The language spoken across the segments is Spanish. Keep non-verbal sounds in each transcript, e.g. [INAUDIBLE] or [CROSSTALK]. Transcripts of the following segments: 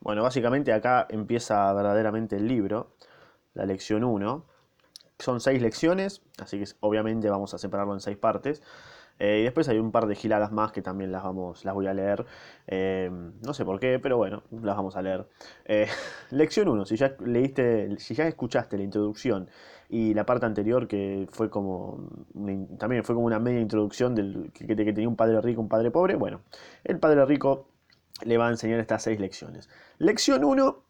Bueno, básicamente acá empieza verdaderamente el libro, la lección 1. Son seis lecciones, así que obviamente vamos a separarlo en seis partes. Eh, y después hay un par de giladas más que también las, vamos, las voy a leer. Eh, no sé por qué, pero bueno, las vamos a leer. Eh, [LAUGHS] lección 1, si ya leíste, si ya escuchaste la introducción y la parte anterior que fue como también fue como una media introducción del que, que tenía un padre rico, un padre pobre. Bueno, el padre rico le va a enseñar estas seis lecciones. Lección 1,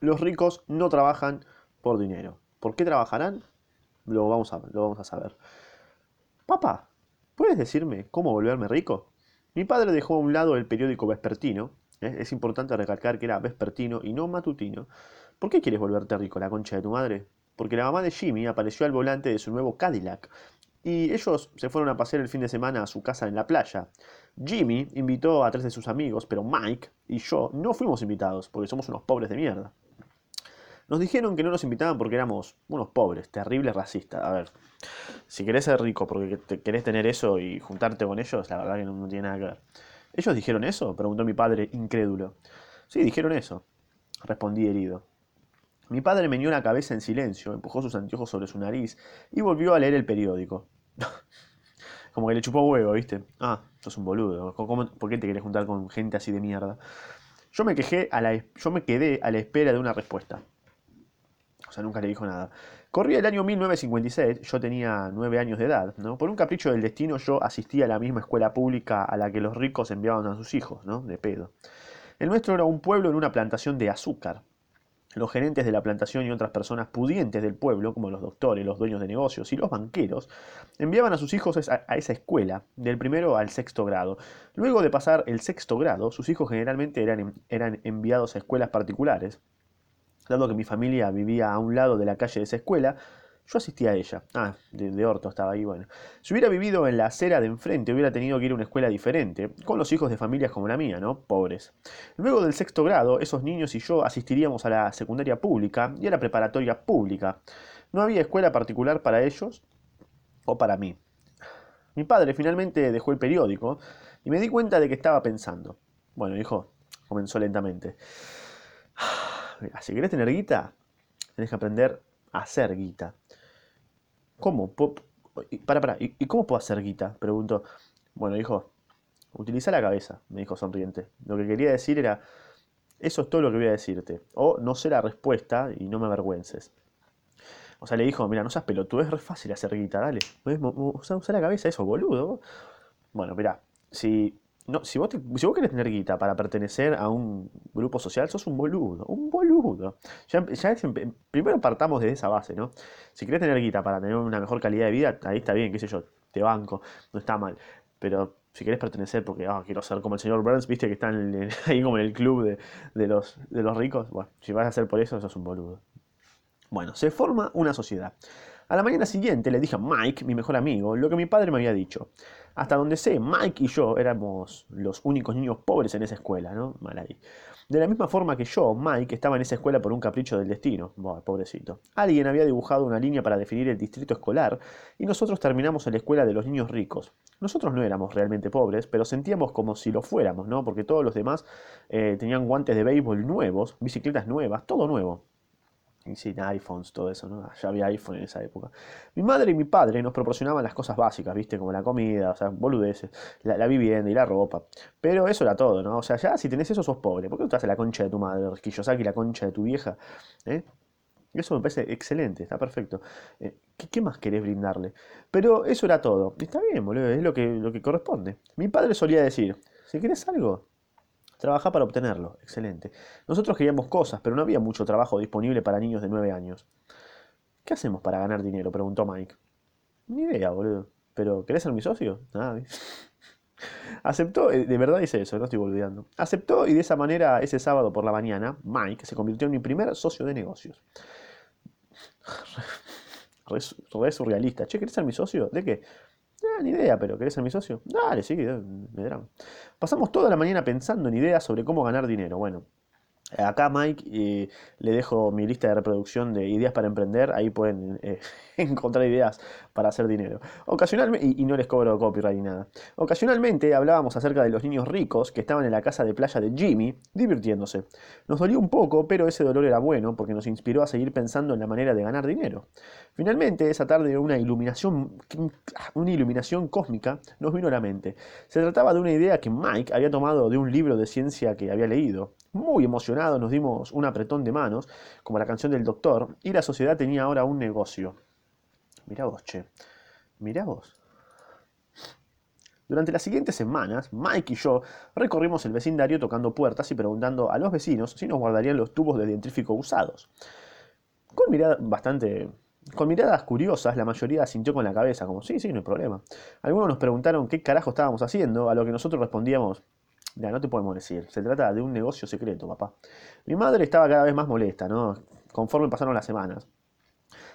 los ricos no trabajan por dinero. ¿Por qué trabajarán? Lo vamos a, lo vamos a saber. Papá, ¿Puedes decirme cómo volverme rico? Mi padre dejó a un lado el periódico vespertino. ¿eh? Es importante recalcar que era vespertino y no matutino. ¿Por qué quieres volverte rico, la concha de tu madre? Porque la mamá de Jimmy apareció al volante de su nuevo Cadillac. Y ellos se fueron a pasear el fin de semana a su casa en la playa. Jimmy invitó a tres de sus amigos, pero Mike y yo no fuimos invitados, porque somos unos pobres de mierda. Nos dijeron que no nos invitaban porque éramos unos pobres, terribles racistas. A ver, si querés ser rico porque querés tener eso y juntarte con ellos, la verdad que no, tiene nada que ver. ¿Ellos dijeron eso? Preguntó mi padre, incrédulo. Sí, dijeron eso. Respondí herido. Mi padre meneó la cabeza en silencio, empujó sus anteojos sobre su nariz y volvió a leer el periódico. [LAUGHS] Como que le chupó huevo, ¿viste? Ah, sos un boludo. ¿Por qué te querés juntar con gente así de mierda? Yo me, quejé a la, yo me quedé a la espera de una respuesta. O sea, nunca le dijo nada. Corría el año 1956, yo tenía nueve años de edad, ¿no? Por un capricho del destino yo asistía a la misma escuela pública a la que los ricos enviaban a sus hijos, ¿no? De pedo. El nuestro era un pueblo en una plantación de azúcar. Los gerentes de la plantación y otras personas pudientes del pueblo, como los doctores, los dueños de negocios y los banqueros, enviaban a sus hijos a, esa escuela, del primero al sexto grado. Luego de pasar el sexto grado, sus hijos generalmente eran, eran enviados a escuelas particulares, Dado que mi familia vivía a un lado de la calle de esa escuela, yo asistía a ella. Ah, de, orto estaba ahí, bueno. Si hubiera vivido en la acera de enfrente, hubiera tenido que ir a una escuela diferente, con los hijos de familias como la mía, ¿no? Pobres. Luego del sexto grado, esos niños y yo asistiríamos a la secundaria pública y a la preparatoria pública. No había escuela particular para ellos o para mí. Mi padre finalmente dejó el periódico y me di cuenta de que estaba pensando. Bueno, hijo, comenzó lentamente si [SIGHS] querés tener guita, tenés que aprender a hacer guita. ¿Cómo? Para, para, ¿y cómo puedo hacer guita? Preguntó. Bueno, dijo, utiliza la cabeza, me dijo sonriente. Lo que quería decir era, eso es todo lo que voy a decirte. O no sé la respuesta y no me avergüences. O sea, le dijo, mira, no seas pelotudo, es re fácil hacer guita, dale. Usa, usa la cabeza, eso, boludo. Bueno, mira, si no, si vos, si vos querés tener guita para pertenecer a un grupo social, sos un boludo, un boludo. Ya, primero partamos de esa base, ¿no? Si querés tener guita para tener una mejor calidad de vida, ahí está bien, qué sé yo, te banco, no está mal. Pero si querés pertenecer porque ah, quiero ser como el señor Burns, viste que está [LAUGHS] ahí como en el club de, de, los, de los ricos, bueno, si vas a hacer por eso, sos un boludo. Bueno, se forma una sociedad. A la mañana siguiente le dije a Mike, mi mejor amigo, lo que mi padre me había dicho. Hasta donde sé, Mike y yo éramos los únicos niños pobres en esa escuela, ¿no? Mal ahí. De la misma forma que yo, Mike estaba en esa escuela por un capricho del destino. Pobrecito. Alguien había dibujado una línea para definir el distrito escolar y nosotros terminamos en la escuela de los niños ricos. Nosotros no éramos realmente pobres, pero sentíamos como si lo fuéramos, ¿no? Porque todos los demás eh, tenían guantes de béisbol nuevos, bicicletas nuevas, todo nuevo sin iPhones, todo eso, ¿no? Ya había iPhone en esa época. Mi madre y mi padre nos proporcionaban las cosas básicas, ¿viste? Como la comida, o sea, boludeces, la, vivienda y la ropa. Pero eso era todo, ¿no? O sea, ya si tenés eso sos pobre. ¿Por qué no te haces la concha de tu madre, y la concha de tu vieja? ¿Eh? Eso me parece excelente, está perfecto. Eh, ¿qué, más querés brindarle? Pero eso era todo. Está bien, boludo, es lo que, lo que corresponde. Mi padre solía decir, si querés algo, Trabaja para obtenerlo. Excelente. Nosotros queríamos cosas, pero no había mucho trabajo disponible para niños de 9 años. ¿Qué hacemos para ganar dinero? preguntó Mike. Ni idea, boludo. ¿Pero querés ser mi socio? Nada. Aceptó, eh, de verdad dice eso, no estoy volviendo. Aceptó y de esa manera, ese sábado por la mañana, Mike se convirtió en mi primer socio de negocios. Re, surrealista. Che, ¿querés ser mi socio? ¿De qué? Ah, ni idea, pero ¿querés ser mi socio? Dale, sí, me dirán. Pasamos toda la mañana pensando en ideas sobre cómo ganar dinero. Bueno, acá Mike eh, le dejo mi lista de reproducción de ideas para emprender. Ahí pueden eh, [LAUGHS] encontrar ideas para hacer dinero. Ocasionalmente, y, no les cobro copyright ni nada. Ocasionalmente hablábamos acerca de los niños ricos que estaban en la casa de playa de Jimmy, divirtiéndose. Nos dolió un poco, pero ese dolor era bueno porque nos inspiró a seguir pensando en la manera de ganar dinero. Finalmente, esa tarde una iluminación, una iluminación cósmica nos vino a la mente. Se trataba de una idea que Mike había tomado de un libro de ciencia que había leído. Muy emocionados nos dimos un apretón de manos, como la canción del doctor, y la sociedad tenía ahora un negocio. Mirá vos, che. Mirá vos. Durante las siguientes semanas, Mike y yo recorrimos el vecindario tocando puertas y preguntando a los vecinos si nos guardarían los tubos de dentrífico usados. Con mirada bastante con miradas curiosas, la mayoría sintió con la cabeza, como sí, sí, no hay problema. Algunos nos preguntaron qué carajo estábamos haciendo, a lo que nosotros respondíamos, ya, no te podemos decir, se trata de un negocio secreto, papá. Mi madre estaba cada vez más molesta, ¿no? Conforme pasaron las semanas.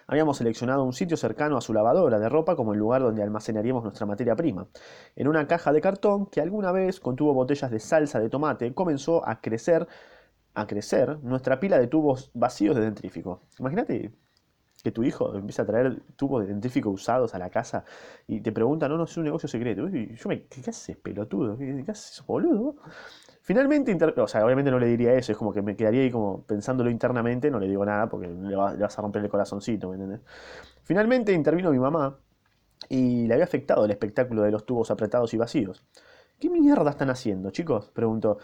Habíamos seleccionado un sitio cercano a su lavadora de ropa como el lugar donde almacenaríamos nuestra materia prima. En una caja de cartón que alguna vez contuvo botellas de salsa de tomate, comenzó a crecer, a crecer nuestra pila de tubos vacíos de dentrífico. Imagínate que tu hijo empieza a traer tubos de dentífico usados a la casa y te pregunta, no, no, es un negocio secreto. Y yo me, ¿qué, haces, pelotudo? ¿Qué, haces, boludo? Finalmente, o sea, obviamente no le diría eso, es como que me quedaría ahí como pensándolo internamente, no le digo nada porque le, vas a romper el corazoncito, ¿me? Finalmente intervino mi mamá y le había afectado el espectáculo de los tubos apretados y vacíos. ¿Qué mierda están haciendo, chicos? Preguntó.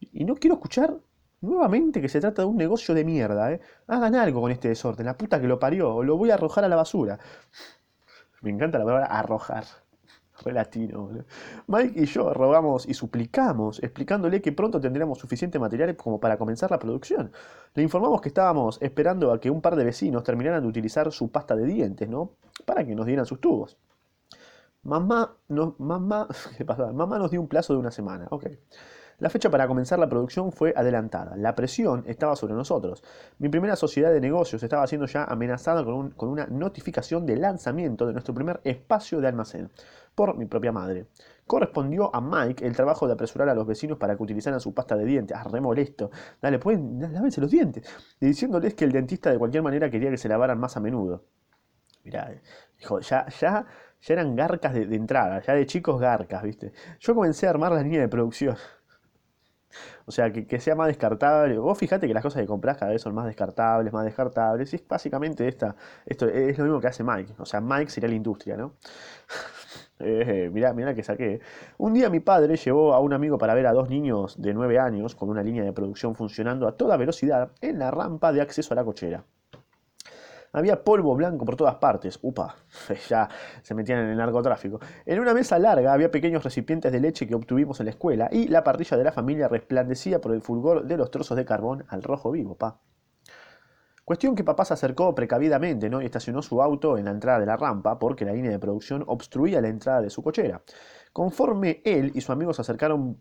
Y no quiero escuchar Nuevamente que se trata de un negocio de mierda, ¿eh? Hagan algo con este desorden, la puta que lo parió, o lo voy a arrojar a la basura. Me encanta la palabra arrojar. Fue latino, Mike y yo rogamos y suplicamos, explicándole que pronto tendríamos suficiente material como para comenzar la producción. Le informamos que estábamos esperando a que un par de vecinos terminaran de utilizar su pasta de dientes, ¿no? Para que nos dieran sus tubos. Mamá, no, mamá, [LAUGHS] ¿qué pasa? Mamá nos dio un plazo de una semana, ok. La fecha para comenzar la producción fue adelantada. La presión estaba sobre nosotros. Mi primera sociedad de negocios estaba siendo ya amenazada con, una notificación de lanzamiento de nuestro primer espacio de almacén por mi propia madre. Correspondió a Mike el trabajo de apresurar a los vecinos para que utilizaran su pasta de dientes. Ah, re molesto. Dale, pueden, lávense los dientes. Y diciéndoles que el dentista de cualquier manera quería que se lavaran más a menudo. Mirá, dijo, ya, ya, ya eran garcas de, de entrada, ya de chicos garcas, ¿viste? Yo comencé a armar la línea de producción. O sea, que, sea más descartable. Vos fijate que las cosas que compras cada vez son más descartables, más descartables. Y es básicamente esta, esto es lo mismo que hace Mike. O sea, Mike sería la industria, ¿no? Eh, mirá, mirá que saqué. Un día mi padre llevó a un amigo para ver a dos niños de 9 años con una línea de producción funcionando a toda velocidad en la rampa de acceso a la cochera. Había polvo blanco por todas partes. Upa, [LAUGHS] ya se metían en el narcotráfico. En una mesa larga había pequeños recipientes de leche que obtuvimos en la escuela y la parrilla de la familia resplandecía por el fulgor de los trozos de carbón al rojo vivo, pa. Cuestión que papá se acercó precavidamente ¿no? y estacionó su auto en la entrada de la rampa porque la línea de producción obstruía la entrada de su cochera. Conforme él y su amigo se acercaron,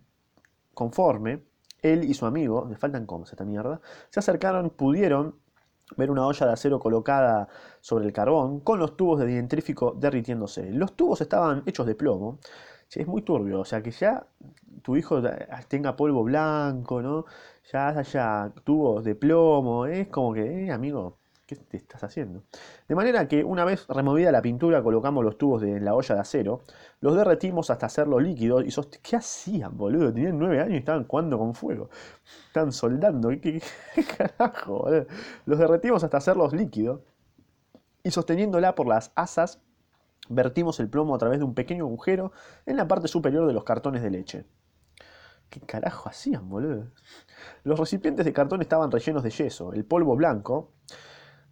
conforme él y su amigo, me faltan comas esta mierda, se acercaron, pudieron ver una olla de acero colocada sobre el carbón con los tubos de dentrífico derritiéndose. Los tubos estaban hechos de plomo. es muy turbio, o sea que ya tu hijo tenga polvo blanco, ¿no? Ya haya tubos de plomo, es como que, eh, amigo, ¿qué te estás haciendo? De manera que una vez removida la pintura colocamos los tubos de la olla de acero, los derretimos hasta hacerlo líquido y ¿Qué hacían, boludo? Tenían nueve años y estaban jugando con fuego. Estaban soldando. ¿Qué, carajo, boludo? Los derretimos hasta hacerlos líquidos y sosteniéndola por las asas vertimos el plomo a través de un pequeño agujero en la parte superior de los cartones de leche. ¿Qué carajo hacían, boludo? Los recipientes de cartón estaban rellenos de yeso. El polvo blanco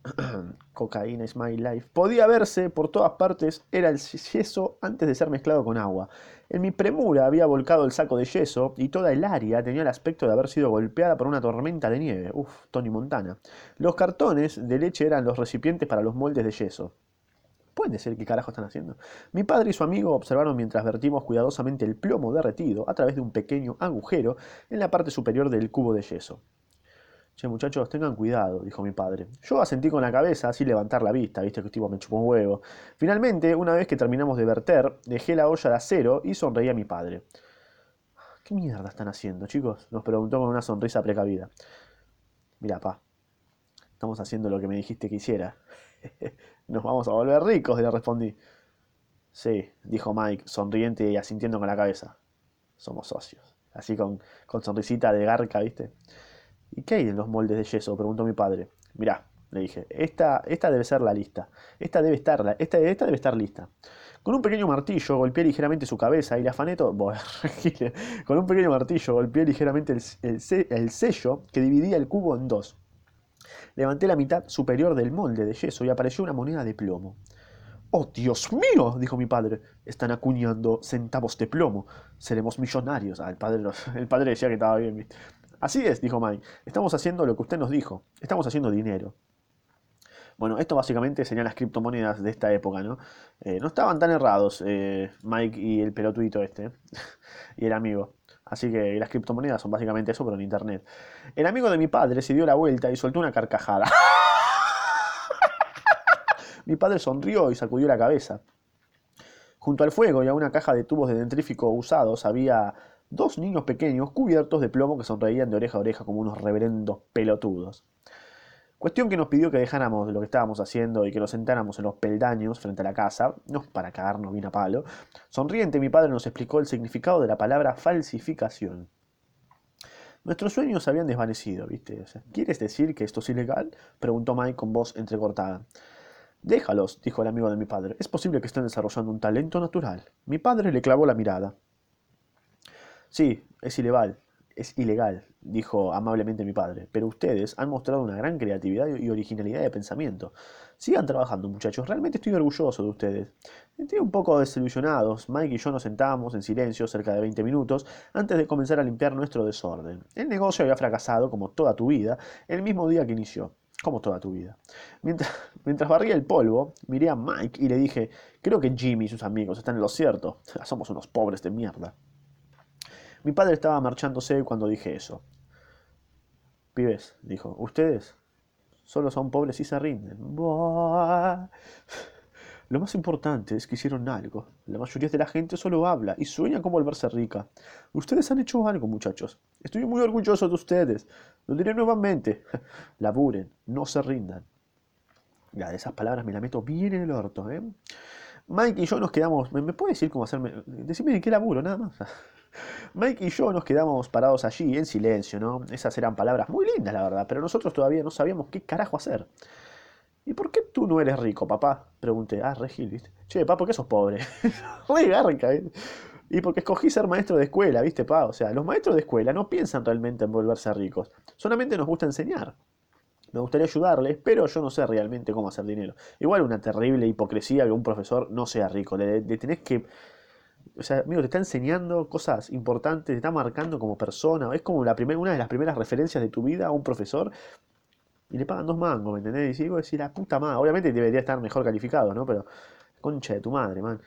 [CLEARS THROAT] cocaína is my life, podía verse por todas partes, era el yeso antes de ser mezclado con agua. En mi premura había volcado el saco de yeso y toda el área tenía el aspecto de haber sido golpeada por una tormenta de nieve. Uf, Tony Montana. Los cartones de leche eran los recipientes para los moldes de yeso. Pueden decir qué carajo están haciendo. Mi padre y su amigo observaron mientras vertimos cuidadosamente el plomo derretido a través de un pequeño agujero en la parte superior del cubo de yeso. Che, muchachos, tengan cuidado, dijo mi padre. Yo asentí con la cabeza, así levantar la vista, viste que tipo me chupó un huevo. Finalmente, una vez que terminamos de verter, dejé la olla de acero y sonreí a mi padre. ¿Qué mierda están haciendo, chicos? Nos preguntó con una sonrisa precavida. Mira, pa, estamos haciendo lo que me dijiste que hiciera. [LAUGHS] Nos vamos a volver ricos, le respondí. Sí, dijo Mike, sonriente y asintiendo con la cabeza. Somos socios. Así con, con sonrisita de garca, ¿viste? ¿Y qué hay en los moldes de yeso? preguntó mi padre. Mirá, le dije, esta, esta debe ser la lista. Esta debe estar, esta, esta debe estar lista. Con un pequeño martillo golpeé ligeramente su cabeza y le afané todo. [LAUGHS] con un pequeño martillo golpeé ligeramente el, el sello que dividía el cubo en dos. Levanté la mitad superior del molde de yeso y apareció una moneda de plomo. ¡Oh, Dios mío! dijo mi padre. Están acuñando centavos de plomo. Seremos millonarios. Ah, el, padre, [LAUGHS] el padre decía que estaba bien. Así es, dijo Mike. Estamos haciendo lo que usted nos dijo. Estamos haciendo dinero. Bueno, esto básicamente serían las criptomonedas de esta época, ¿no? Eh, no estaban tan errados eh, Mike y el pelotuito este, [LAUGHS] y el amigo. Así que las criptomonedas son básicamente eso, pero en internet. El amigo de mi padre se dio la vuelta y soltó una carcajada. [LAUGHS] mi padre sonrió y sacudió la cabeza. Junto al fuego y a una caja de tubos de dentrífico usados había dos niños pequeños cubiertos de plomo que sonreían de oreja a oreja como unos reverendos pelotudos. Cuestión que nos pidió que dejáramos lo que estábamos haciendo y que nos sentáramos en los peldaños frente a la casa, no para cagarnos bien a palo. Sonriente, mi padre nos explicó el significado de la palabra falsificación. Nuestros sueños se habían desvanecido, ¿viste? ¿Quieres decir que esto es ilegal? preguntó Mike con voz entrecortada. Déjalos, dijo el amigo de mi padre. Es posible que estén desarrollando un talento natural. Mi padre le clavó la mirada. Sí, es ilegal, es ilegal, dijo amablemente mi padre, pero ustedes han mostrado una gran creatividad y originalidad de pensamiento. Sigan trabajando, muchachos, realmente estoy orgulloso de ustedes. Estoy un poco desilusionados. Mike y yo nos sentábamos en silencio cerca de 20 minutos antes de comenzar a limpiar nuestro desorden. El negocio había fracasado, como toda tu vida, el mismo día que inició. Como toda tu vida. Mientras, [LAUGHS] mientras barría el polvo, miré a Mike y le dije, creo que Jimmy y sus amigos están en lo cierto. Somos unos pobres de mierda. Mi padre estaba marchándose cuando dije eso. Pibes, dijo, ustedes solo son pobres y se rinden. Lo más importante es que hicieron algo. La mayoría de la gente solo habla y sueña con volverse rica. Ustedes han hecho algo, muchachos. Estoy muy orgulloso de ustedes. Lo diré nuevamente. [LAUGHS] Laburen, no se rindan. Ya, de esas palabras me la meto bien en el orto, ¿eh? Mike y yo nos quedamos. ¿Me, me puede decir cómo hacerme.? Decime en qué laburo, nada más. [LAUGHS] Mike y yo nos quedamos parados allí en silencio, ¿no? Esas eran palabras muy lindas, la verdad, pero nosotros todavía no sabíamos qué carajo hacer. ¿Y por qué tú no eres rico, papá? Pregunté. Ah, Regil, ¿viste? Che, papá, ¿por qué sos pobre? [LAUGHS] Muy garca, Y porque escogí ser maestro de escuela, ¿viste, pa? O sea, los maestros de escuela no piensan realmente en volverse ricos. Solamente nos gusta enseñar. Me gustaría ayudarles, pero yo no sé realmente cómo hacer dinero. Igual una terrible hipocresía que un profesor no sea rico. Le, le tenés que o sea, amigo, te está enseñando cosas importantes, te está marcando como persona. Es como la primera, una de las primeras referencias de tu vida a un profesor y le pagan dos mangos, ¿me entendés? Y digo, decir, la puta madre. Obviamente debería estar mejor calificado, ¿no? Pero, concha de tu madre, man.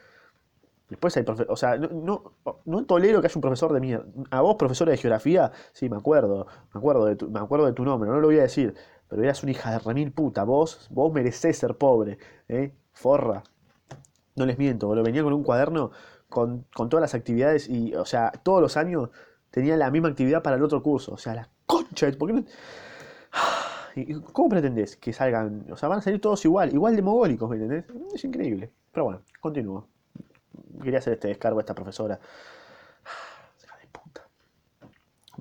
Después hay profesores, o sea, no, no, tolero que haya un profesor de mierda. A vos, profesora de geografía, sí, me acuerdo, me acuerdo de tu, me acuerdo de tu nombre, no lo voy a decir, pero eras una hija de remil puta. Vos, vos merecés ser pobre, ¿eh? Forra. No les miento, boludo. Venía con un cuaderno con, todas las actividades y, o sea, todos los años tenía la misma actividad para el otro curso. O sea, la concha, ¿por qué? [SIGHS] ¿Cómo pretendés que salgan? O sea, van a salir todos igual, igual de mogólicos, ¿me entendés? Es increíble. Pero bueno, continúo. Quería hacer este descargo a esta profesora. [SIGHS] de puta.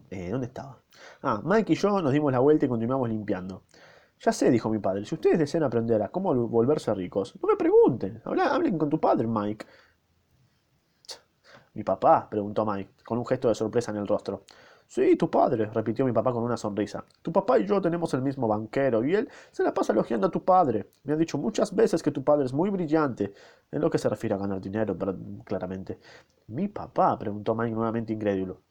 Eh, ¿Dónde estaba? Ah, Mike y yo nos dimos la vuelta y continuamos limpiando. Ya sé, dijo mi padre, si ustedes desean aprender a cómo volverse ricos, no me pregunten. hablen con tu padre, Mike. ¿Mi papá? preguntó Mike, con un gesto de sorpresa en el rostro. Sí, tu padre, repitió mi papá con una sonrisa. Tu papá y yo tenemos el mismo banquero, y él se la pasa elogiando a tu padre. Me ha dicho muchas veces que tu padre es muy brillante, en lo que se refiere a ganar dinero, pero claramente. ¿Mi papá? preguntó Mike nuevamente incrédulo.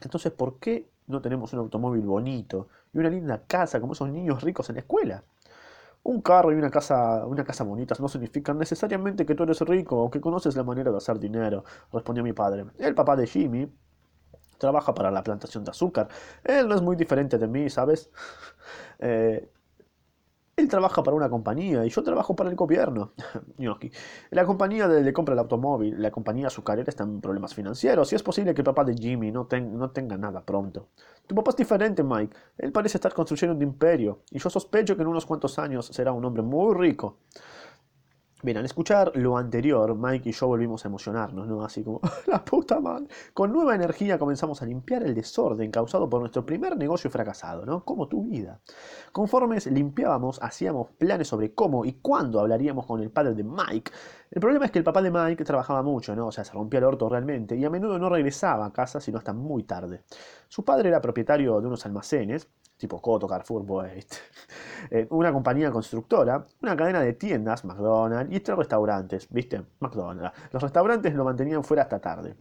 Entonces, ¿por qué no tenemos un automóvil bonito y una linda casa como esos niños ricos en la escuela? Un carro y una casa, una casa bonitas no significan necesariamente que tú eres rico o que conoces la manera de hacer dinero, respondió mi padre. El papá de Jimmy trabaja para la plantación de azúcar. Él no es muy diferente de mí, ¿sabes? [LAUGHS] Eh, Él trabaja para una compañía y yo trabajo para el gobierno. [LAUGHS] la compañía le compra el automóvil, la compañía azucarera está en problemas financieros y es posible que el papá de Jimmy no, no tenga nada pronto. Tu papá es diferente, Mike. Él parece estar construyendo un imperio y yo sospecho que en unos cuantos años será un hombre muy rico. Bien, al escuchar lo anterior, Mike y yo volvimos a emocionarnos, ¿no? Así como, [LAUGHS] la puta madre. Con nueva energía comenzamos a limpiar el desorden causado por nuestro primer negocio fracasado, ¿no? Como tu vida. Conforme limpiábamos, hacíamos planes sobre cómo y cuándo hablaríamos con el padre de Mike. El problema es que el papá de Mike trabajaba mucho, ¿no? O sea, se rompía el orto realmente y a menudo no regresaba a casa sino hasta muy tarde. Su padre era propietario de unos almacenes tipo Coto, Carrefour, [LAUGHS] eh, una compañía constructora, una cadena de tiendas, McDonald's, y tres restaurantes, ¿viste? McDonald's. Los restaurantes lo mantenían fuera hasta tarde.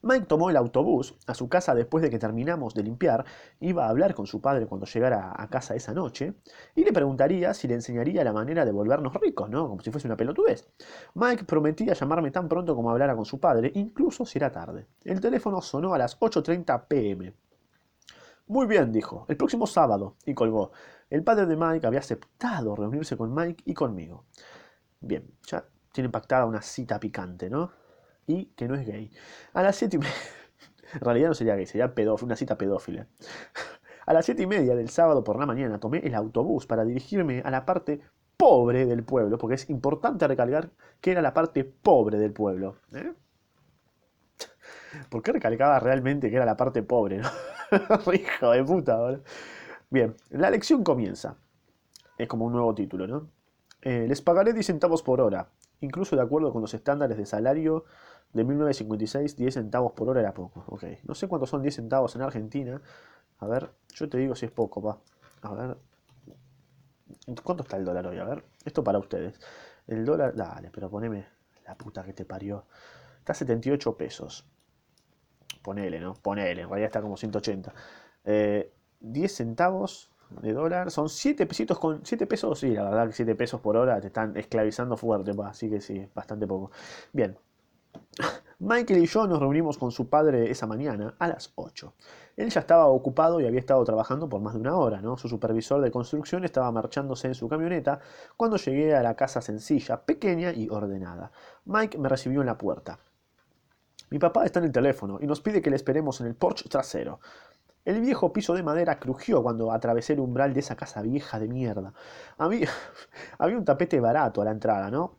Mike tomó el autobús a su casa después de que terminamos de limpiar, iba a hablar con su padre cuando llegara a casa esa noche, y le preguntaría si le enseñaría la manera de volvernos ricos, ¿no? Como si fuese una pelotudez. Mike prometía llamarme tan pronto como hablara con su padre, incluso si era tarde. El teléfono sonó a las 8.30 pm. Muy bien, dijo, el próximo sábado, y colgó. El padre de Mike había aceptado reunirse con Mike y conmigo. Bien, ya tiene pactada una cita picante, ¿no? Y que no es gay. A las siete y media... [LAUGHS] En realidad no sería gay, sería una cita pedófila. [LAUGHS] A las siete y media del sábado por la mañana tomé el autobús para dirigirme a la parte pobre del pueblo, porque es importante recalcar que era la parte pobre del pueblo. ¿eh? ¿Por qué recalcaba realmente que era la parte pobre? ¿no? [LAUGHS] Hijo de puta, Bien, la lección comienza. Es como un nuevo título, ¿no? Eh, les pagaré 10 centavos por hora. Incluso de acuerdo con los estándares de salario de 1956, 10 centavos por hora era poco. Ok, no sé cuántos son 10 centavos en Argentina. A ver, yo te digo si es poco, pa. A ver. ¿Cuánto está el dólar hoy? A ver, esto para ustedes. El dólar, dale, pero poneme la puta que te parió. Está a 78 pesos. Ponele, ¿no? Ponele, en realidad está como 180. 10 eh, centavos de dólar, son 7 pesitos con 7 pesos, sí, la verdad que 7 pesos por hora te están esclavizando fuerte, así que sí, bastante poco. Bien, [LAUGHS] Michael y yo nos reunimos con su padre esa mañana a las 8. Él ya estaba ocupado y había estado trabajando por más de una hora, ¿no? Su supervisor de construcción estaba marchándose en su camioneta cuando llegué a la casa sencilla, pequeña y ordenada. Mike me recibió en la puerta. Mi papá está en el teléfono y nos pide que le esperemos en el porche trasero. El viejo piso de madera crujió cuando atravesé el umbral de esa casa vieja de mierda. [LAUGHS] Había, un tapete barato a la entrada, ¿no?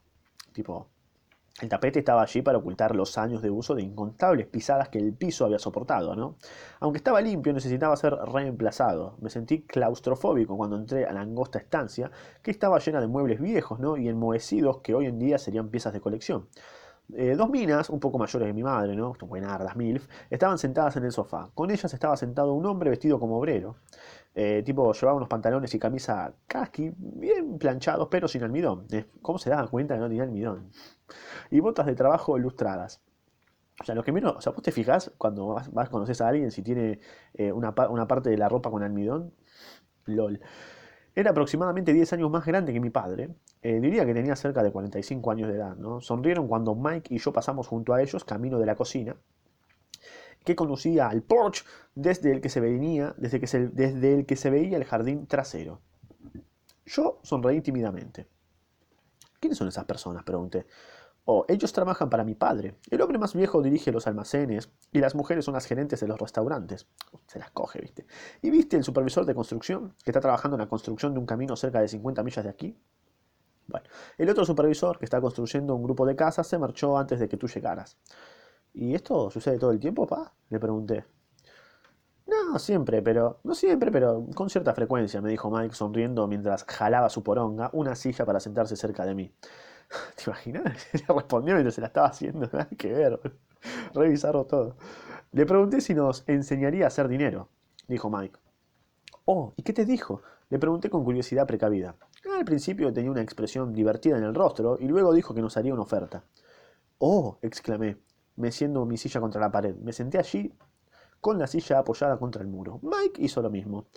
Tipo, el tapete estaba allí para ocultar los años de uso de incontables pisadas que el piso había soportado, ¿no? Aunque estaba limpio, necesitaba ser reemplazado. Me sentí claustrofóbico cuando entré a la angosta estancia, que estaba llena de muebles viejos. Y enmohecidos que hoy en día serían piezas de colección. Eh, dos minas, un poco mayores que mi madre, ¿no? Buenardas, MILF, estaban sentadas en el sofá. Con ellas estaba sentado un hombre vestido como obrero. Eh, tipo, llevaba unos pantalones y camisa casqui, bien planchados, pero sin almidón. Eh, ¿Cómo se daban cuenta que no tenía almidón? Y botas de trabajo ilustradas. O sea, lo que menos, o sea, vos te fijas cuando vas, vas conoces a alguien si tiene una, una parte de la ropa con almidón. LOL. Era aproximadamente 10 años más grande que mi padre. Eh, diría que tenía cerca de 45 años de edad. ¿no? Sonrieron cuando Mike y yo pasamos junto a ellos camino de la cocina, que conducía al porch desde el que se, venía, desde, desde el que se veía el jardín trasero. Yo sonreí tímidamente. ¿Quiénes son esas personas? pregunté. Oh, ellos trabajan para mi padre. El hombre más viejo dirige los almacenes y las mujeres son las gerentes de los restaurantes. Se las coge, ¿viste? ¿Y viste el supervisor de construcción que está trabajando en la construcción de un camino cerca de 50 millas de aquí? Bueno, el otro supervisor que está construyendo un grupo de casas se marchó antes de que tú llegaras. ¿Y esto sucede todo el tiempo, pa? Le pregunté. No, siempre, pero. No siempre, pero con cierta frecuencia, me dijo Mike sonriendo mientras jalaba su poronga una silla para sentarse cerca de mí. [LAUGHS] ¿Te imaginas? [LAUGHS] Respondió mientras se la estaba haciendo. [LAUGHS] Nada que ver. Revisarlo todo. Le pregunté si nos enseñaría a hacer dinero, dijo Mike. Oh, ¿y qué te dijo? Le pregunté con curiosidad precavida. Al principio tenía una expresión divertida en el rostro y luego dijo que nos haría una oferta. Oh, exclamé, meciendo mi silla contra la pared. Me senté allí con la silla apoyada contra el muro. Mike hizo lo mismo.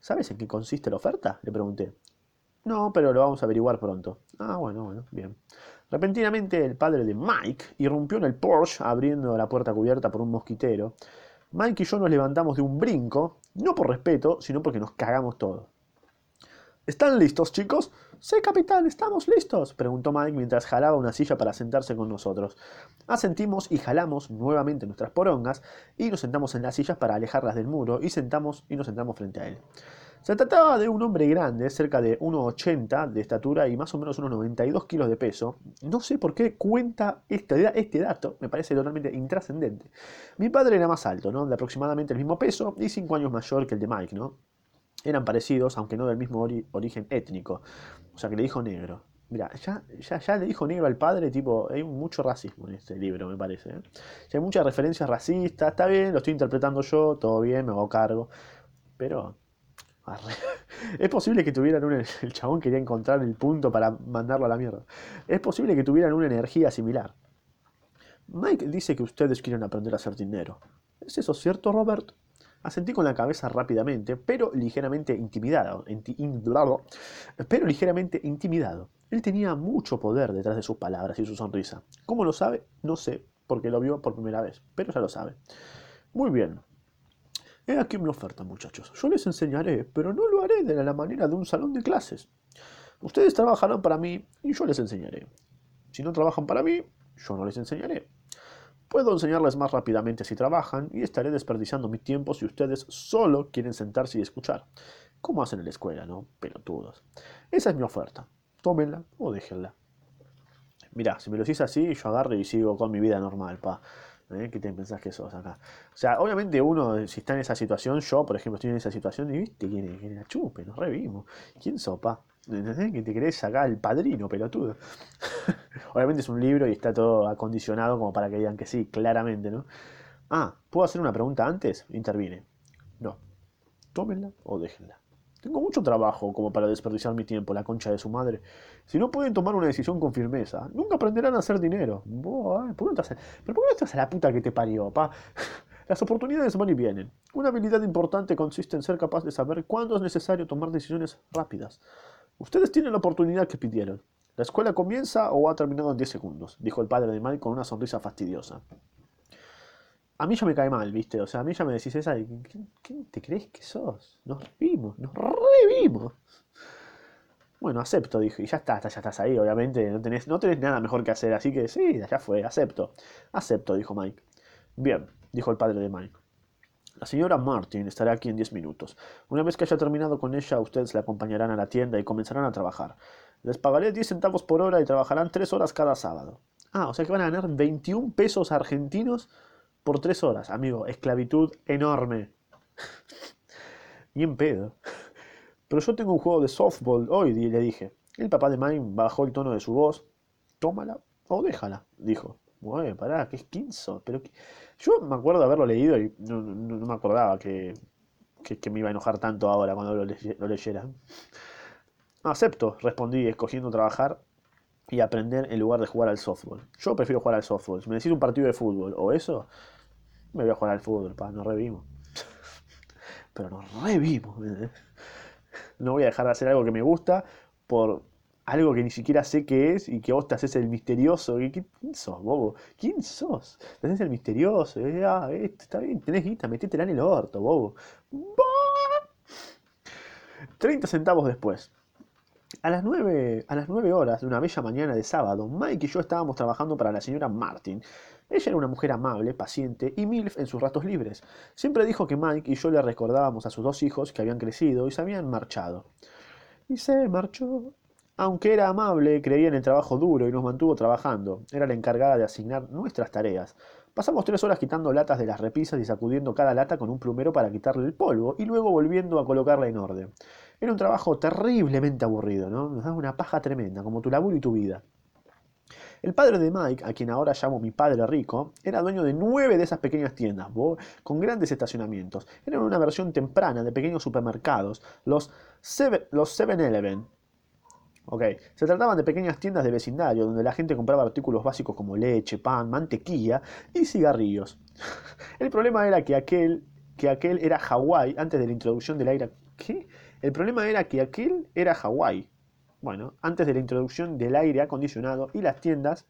¿Sabes en qué consiste la oferta? Le pregunté. No, pero lo vamos a averiguar pronto. Ah, bueno, bueno, bien. Repentinamente el padre de Mike irrumpió en el Porsche abriendo la puerta cubierta por un mosquitero. Mike y yo nos levantamos de un brinco, no por respeto, sino porque nos cagamos todo. ¿Están listos, chicos? Sí, capitán, estamos listos, preguntó Mike mientras jalaba una silla para sentarse con nosotros. Asentimos y jalamos nuevamente nuestras porongas y nos sentamos en las sillas para alejarlas del muro y sentamos y nos sentamos frente a él. Se trataba de un hombre grande, cerca de 1,80 de estatura y más o menos unos 92 kilos de peso. No sé por qué cuenta este, dato, me parece totalmente intrascendente. Mi padre era más alto, ¿no? De aproximadamente el mismo peso y 5 años mayor que el de Mike, ¿no? eran parecidos, aunque no del mismo origen étnico. O sea, que le dijo negro. Mira, ya, ya, ya le dijo negro al padre, tipo, hay mucho racismo en este libro, me parece. ¿eh? hay muchas referencias racistas, está bien, lo estoy interpretando yo, todo bien, me hago cargo. Pero, [LAUGHS] es posible que tuvieran un... El chabón quería encontrar el punto para mandarlo a la mierda. Es posible que tuvieran una energía similar. Mike dice que ustedes quieren aprender a hacer dinero. ¿Es eso cierto, Robert? Asentí con la cabeza rápidamente, pero ligeramente intimidado. pero ligeramente intimidado. Él tenía mucho poder detrás de sus palabras y su sonrisa. ¿Cómo lo sabe? No sé, porque lo vio por primera vez, pero ya lo sabe. Muy bien. He aquí mi oferta, muchachos. Yo les enseñaré, pero no lo haré de la manera de un salón de clases. Ustedes trabajarán para mí y yo les enseñaré. Si no trabajan para mí, yo no les enseñaré. Puedo enseñarles más rápidamente si trabajan y estaré desperdiciando mi tiempo si ustedes solo quieren sentarse y escuchar. Como hacen en la escuela, ¿no? Pelotudos. Esa es mi oferta. Tómenla o déjenla. Mirá, si me lo decís así, yo agarro y sigo con mi vida normal, pa. ¿Eh? ¿Qué te pensás que sos acá? O sea, obviamente uno, si está en esa situación, yo, por ejemplo, estoy en esa situación y viste quién, quién la chupe, nos revimos. ¿Quién sopa? Que te querés sacar el padrino, pelotudo. [LAUGHS] Obviamente es un libro y está todo acondicionado como para que digan que sí, claramente, ¿no? Ah, ¿puedo hacer una pregunta antes? Intervine. No. Tómenla o déjenla. Tengo mucho trabajo como para desperdiciar mi tiempo, la concha de su madre. Si no pueden tomar una decisión con firmeza, nunca aprenderán a hacer dinero. ¿por qué no ¿Pero por qué no estás a la puta que te parió, pa? [LAUGHS] Las oportunidades van y vienen. Una habilidad importante consiste en ser capaz de saber cuándo es necesario tomar decisiones rápidas. Ustedes tienen la oportunidad que pidieron. La escuela comienza o ha terminado en 10 segundos, dijo el padre de Mike con una sonrisa fastidiosa. A mí ya me cae mal, ¿viste? O sea, a mí ya me decís esa. ¿Quién te crees que sos? Nos revimos, nos revimos. Bueno, acepto, dije. Y ya está, ya estás ahí, obviamente. No tenés, no tenés nada mejor que hacer, así que sí, ya fue, acepto. Acepto, dijo Mike. Bien, dijo el padre de Mike. La señora Martin estará aquí en diez minutos. Una vez que haya terminado con ella, ustedes la acompañarán a la tienda y comenzarán a trabajar. Les pagaré 10 centavos por hora y trabajarán 3 horas cada sábado. Ah, o sea que van a ganar 21 pesos argentinos por 3 horas. Amigo, esclavitud enorme. y en pedo. Pero yo tengo un juego de softball hoy, le dije. El papá de Mine bajó el tono de su voz. Tómala o déjala, dijo. Bueno, pará, ¿qué es Kinso? Pero Yo me acuerdo de haberlo leído y no, me acordaba que, me iba a enojar tanto ahora cuando lo, leyera. Acepto, respondí, escogiendo trabajar y aprender en lugar de jugar al softball. Yo prefiero jugar al softball. Si me decís un partido de fútbol o eso, me voy a jugar al fútbol, pa, nos revimos. Pero nos revimos. No voy a dejar de hacer algo que me gusta por algo que ni siquiera sé qué es y que vos te haces el misterioso. ¿Quién sos, bobo? ¿Quién sos? Te haces el misterioso. Eh, ah, está bien, tenés guita, metétela en el orto, bobo. 30 centavos después. A las, 9, a las 9 horas de una bella mañana de sábado, Mike y yo estábamos trabajando para la señora Martin. Ella era una mujer amable, paciente y milf en sus ratos libres. Siempre dijo que Mike y yo le recordábamos a sus dos hijos que habían crecido y se habían marchado. Y se marchó, aunque era amable, creía en el trabajo duro y nos mantuvo trabajando. Era la encargada de asignar nuestras tareas. Pasamos tres horas quitando latas de las repisas y sacudiendo cada lata con un plumero para quitarle el polvo y luego volviendo a colocarla en orden. Era un trabajo terriblemente aburrido, ¿no? Nos daba una paja tremenda, como tu laburo y tu vida. El padre de Mike, a quien ahora llamo mi padre rico, era dueño de nueve de esas pequeñas tiendas, con grandes estacionamientos. Eran una versión temprana de pequeños supermercados, los 7-Eleven, se trataban de pequeñas tiendas de vecindario donde la gente compraba artículos básicos como leche, pan, mantequilla y cigarrillos. [LAUGHS] El problema era que aquel, que aquel era Hawái antes de la introducción del aire. ¿Qué? El problema era que aquel era Hawái. Bueno, antes de la introducción del aire acondicionado y las tiendas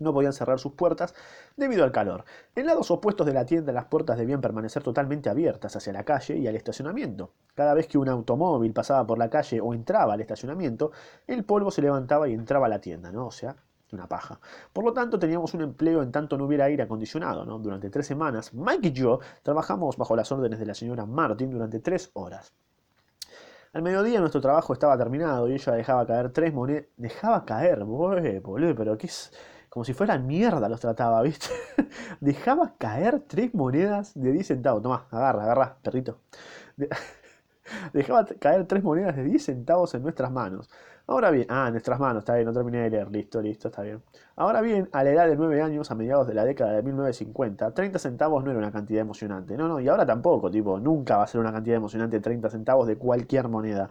no podían cerrar sus puertas debido al calor. En lados opuestos de la tienda las puertas debían permanecer totalmente abiertas hacia la calle y al estacionamiento. Cada vez que un automóvil pasaba por la calle o entraba al estacionamiento, el polvo se levantaba y entraba a la tienda, ¿no? O sea, una paja. Por lo tanto, teníamos un empleo en tanto no hubiera aire acondicionado, ¿no? Durante tres semanas, Mike y yo trabajamos bajo las órdenes de la señora Martin durante tres horas. Al mediodía nuestro trabajo estaba terminado y ella dejaba caer tres monedas. Dejaba caer, boludo, pero qué es como si fueran mierda los trataba, ¿viste? [LAUGHS] Dejaba caer tres monedas de 10 centavos. Tomá, agarra, agarra, perrito. [LAUGHS] Dejaba caer tres monedas de 10 centavos en nuestras manos. Ahora bien, ah, nuestras manos, está bien, no terminé de leer, listo, listo, está bien. Ahora bien, a la edad de 9 años, a mediados de la década de 1950, 30 centavos no era una cantidad emocionante. No, no, y ahora tampoco, tipo, nunca va a ser una cantidad emocionante 30 centavos de cualquier moneda.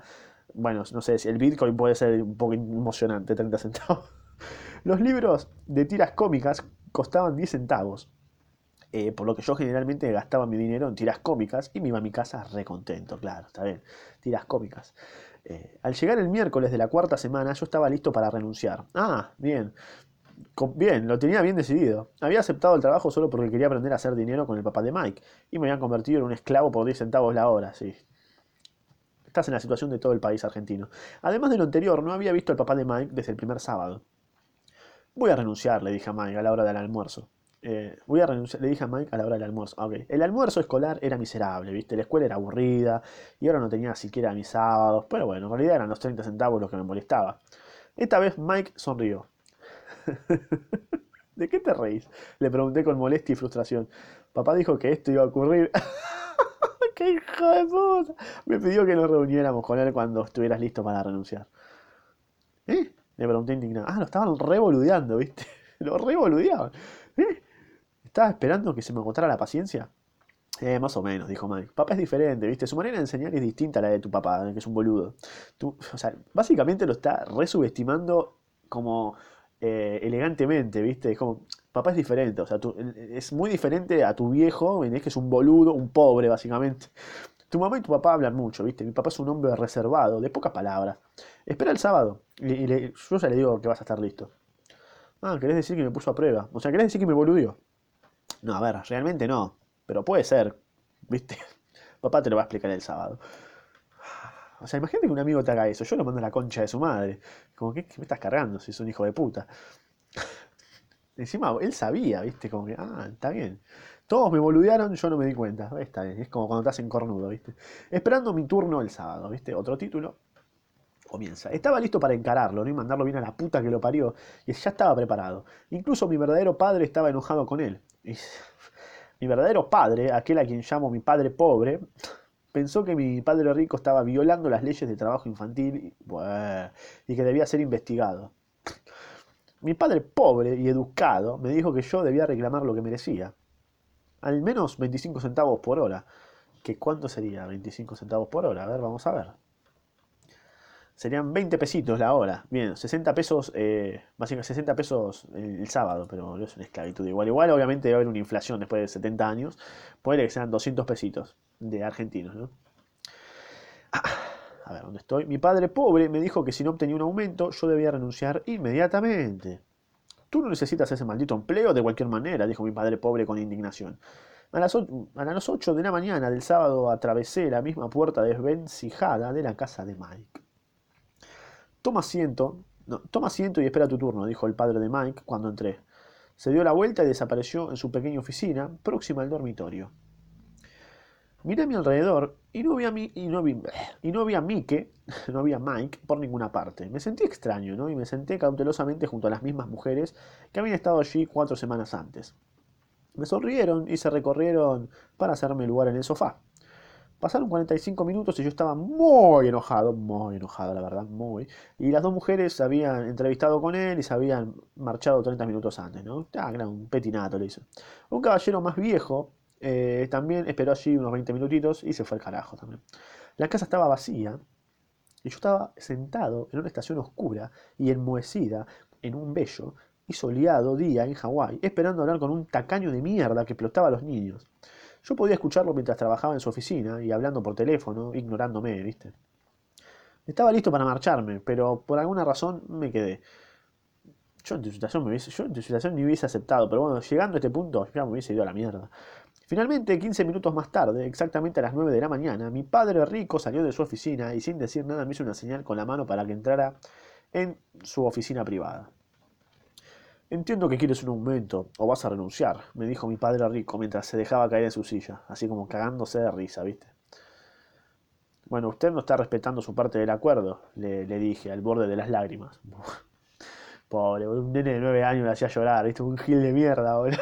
Bueno, no sé, si el Bitcoin puede ser un poco emocionante, 30 centavos. [LAUGHS] Los libros de tiras cómicas costaban 10 centavos. Eh, por lo que yo generalmente gastaba mi dinero en tiras cómicas y me iba a mi casa recontento, claro, está bien, tiras cómicas. Eh, al llegar el miércoles de la cuarta semana yo estaba listo para renunciar. Ah, bien, bien, lo tenía bien decidido. Había aceptado el trabajo solo porque quería aprender a hacer dinero con el papá de Mike y me habían convertido en un esclavo por 10 centavos la hora, sí. Estás en la situación de todo el país argentino. Además de lo anterior, no había visto al papá de Mike desde el primer sábado. Voy a renunciar, le dije a Mike a la hora del almuerzo. Eh, voy a renunciar, le dije a Mike a la hora del almuerzo. Okay. El almuerzo escolar era miserable, ¿viste? La escuela era aburrida y ahora no tenía siquiera mis sábados. Pero bueno, en realidad eran los 30 centavos los que me molestaba. Esta vez Mike sonrió. [LAUGHS] ¿De qué te reís? Le pregunté con molestia y frustración. Papá dijo que esto iba a ocurrir. [LAUGHS] ¡Qué hijo de puta! Me pidió que nos reuniéramos con él cuando estuvieras listo para renunciar. ¿Eh? Le pregunté indignado. Ah, lo estaban revoludeando, ¿viste? [LAUGHS] Lo revoludeaban. ¿Eh? ¿Estaba esperando que se me agotara la paciencia? Eh, más o menos, dijo Mike. Papá es diferente, ¿viste? Su manera de enseñar es distinta a la de tu papá, que es un boludo. Tú, o sea, básicamente lo está resubestimando como eh, elegantemente, ¿viste? Es como, papá es diferente, o sea, es muy diferente a tu viejo, ¿ves? que es un boludo, un pobre, básicamente. Tu mamá y tu papá hablan mucho, ¿viste? Mi papá es un hombre reservado, de pocas palabras. Espera el sábado. Y, yo ya le digo que vas a estar listo. Ah, ¿querés decir que me puso a prueba? O sea, ¿querés decir que me boludió? No, a ver, realmente no. Pero puede ser. ¿Viste? [LAUGHS] Papá te lo va a explicar el sábado. O sea, imagínate que un amigo te haga eso. Yo lo mando a la concha de su madre. Como que me estás cargando si es un hijo de puta. [LAUGHS] Encima, él sabía, ¿viste? Como que, ah, está bien. Todos me boludearon, yo no me di cuenta. Está bien, es como cuando estás en cornudo, ¿viste? Esperando mi turno el sábado, ¿viste? Otro título. Comienza. Estaba listo para encararlo, ¿no? Y mandarlo bien a la puta que lo parió. Y ya estaba preparado. Incluso mi verdadero padre estaba enojado con él. Mi verdadero padre, aquel a quien llamo mi padre pobre, pensó que mi padre rico estaba violando las leyes de trabajo infantil y, que debía ser investigado. Mi padre pobre y educado me dijo que yo debía reclamar lo que merecía al menos 25 centavos por hora. ¿Que ¿Cuánto sería 25 centavos por hora? A ver, vamos a ver. Serían 20 pesitos la hora. Bien, 60 pesos, eh, básicamente 60 pesos el, sábado, pero es una esclavitud. Igual, igual, obviamente debe haber una inflación después de 70 años. Puede que sean 200 pesitos de argentinos, ¿no? Ah, a ver, ¿dónde estoy? Mi padre pobre me dijo que si no obtenía un aumento, yo debía renunciar inmediatamente. Tú no necesitas ese maldito empleo de cualquier manera, dijo mi padre pobre con indignación. A las, ocho de la mañana del sábado atravesé la misma puerta desvencijada de la casa de Mike. Toma asiento, toma asiento y espera tu turno, dijo el padre de Mike cuando entré. Se dio la vuelta y desapareció en su pequeña oficina, próxima al dormitorio. Miré a mi alrededor y no vi a, y no vi, y no vi Mike, [LAUGHS] no vi a Mike por ninguna parte. Me sentí extraño, ¿no? Y me senté cautelosamente junto a las mismas mujeres que habían estado allí cuatro semanas antes. Me sonrieron y se recorrieron para hacerme lugar en el sofá. Pasaron 45 minutos y yo estaba muy enojado, muy enojado, la verdad, muy. Y las dos mujeres se habían entrevistado con él y se habían marchado 30 minutos antes, ¿no? Ah, era un petinato, le. Un caballero más viejo, eh, también esperó allí unos 20 minutitos y se fue al carajo también. La casa estaba vacía y yo estaba sentado en una estación oscura y enmohecida en un bello y soleado día en Hawái, esperando hablar con un tacaño de mierda que explotaba a los niños. Yo podía escucharlo mientras trabajaba en su oficina y hablando por teléfono, ignorándome, ¿viste? Estaba listo para marcharme, pero por alguna razón me quedé. Yo en tu situación, me hubiese, yo en tu situación ni hubiese aceptado, pero bueno, llegando a este punto ya me hubiese ido a la mierda. Finalmente, 15 minutos más tarde, exactamente a las 9 de la mañana, mi padre rico salió de su oficina y sin decir nada me hizo una señal con la mano para que entrara en su oficina privada. Entiendo que quieres un aumento o vas a renunciar, me dijo mi padre rico mientras se dejaba caer en su silla, así como cagándose de risa, ¿viste? Bueno, usted no está respetando su parte del acuerdo, le, dije, al borde de las lágrimas. [LAUGHS] Pobre, un nene de nueve años le hacía llorar, ¿viste? Un gil de mierda, boludo.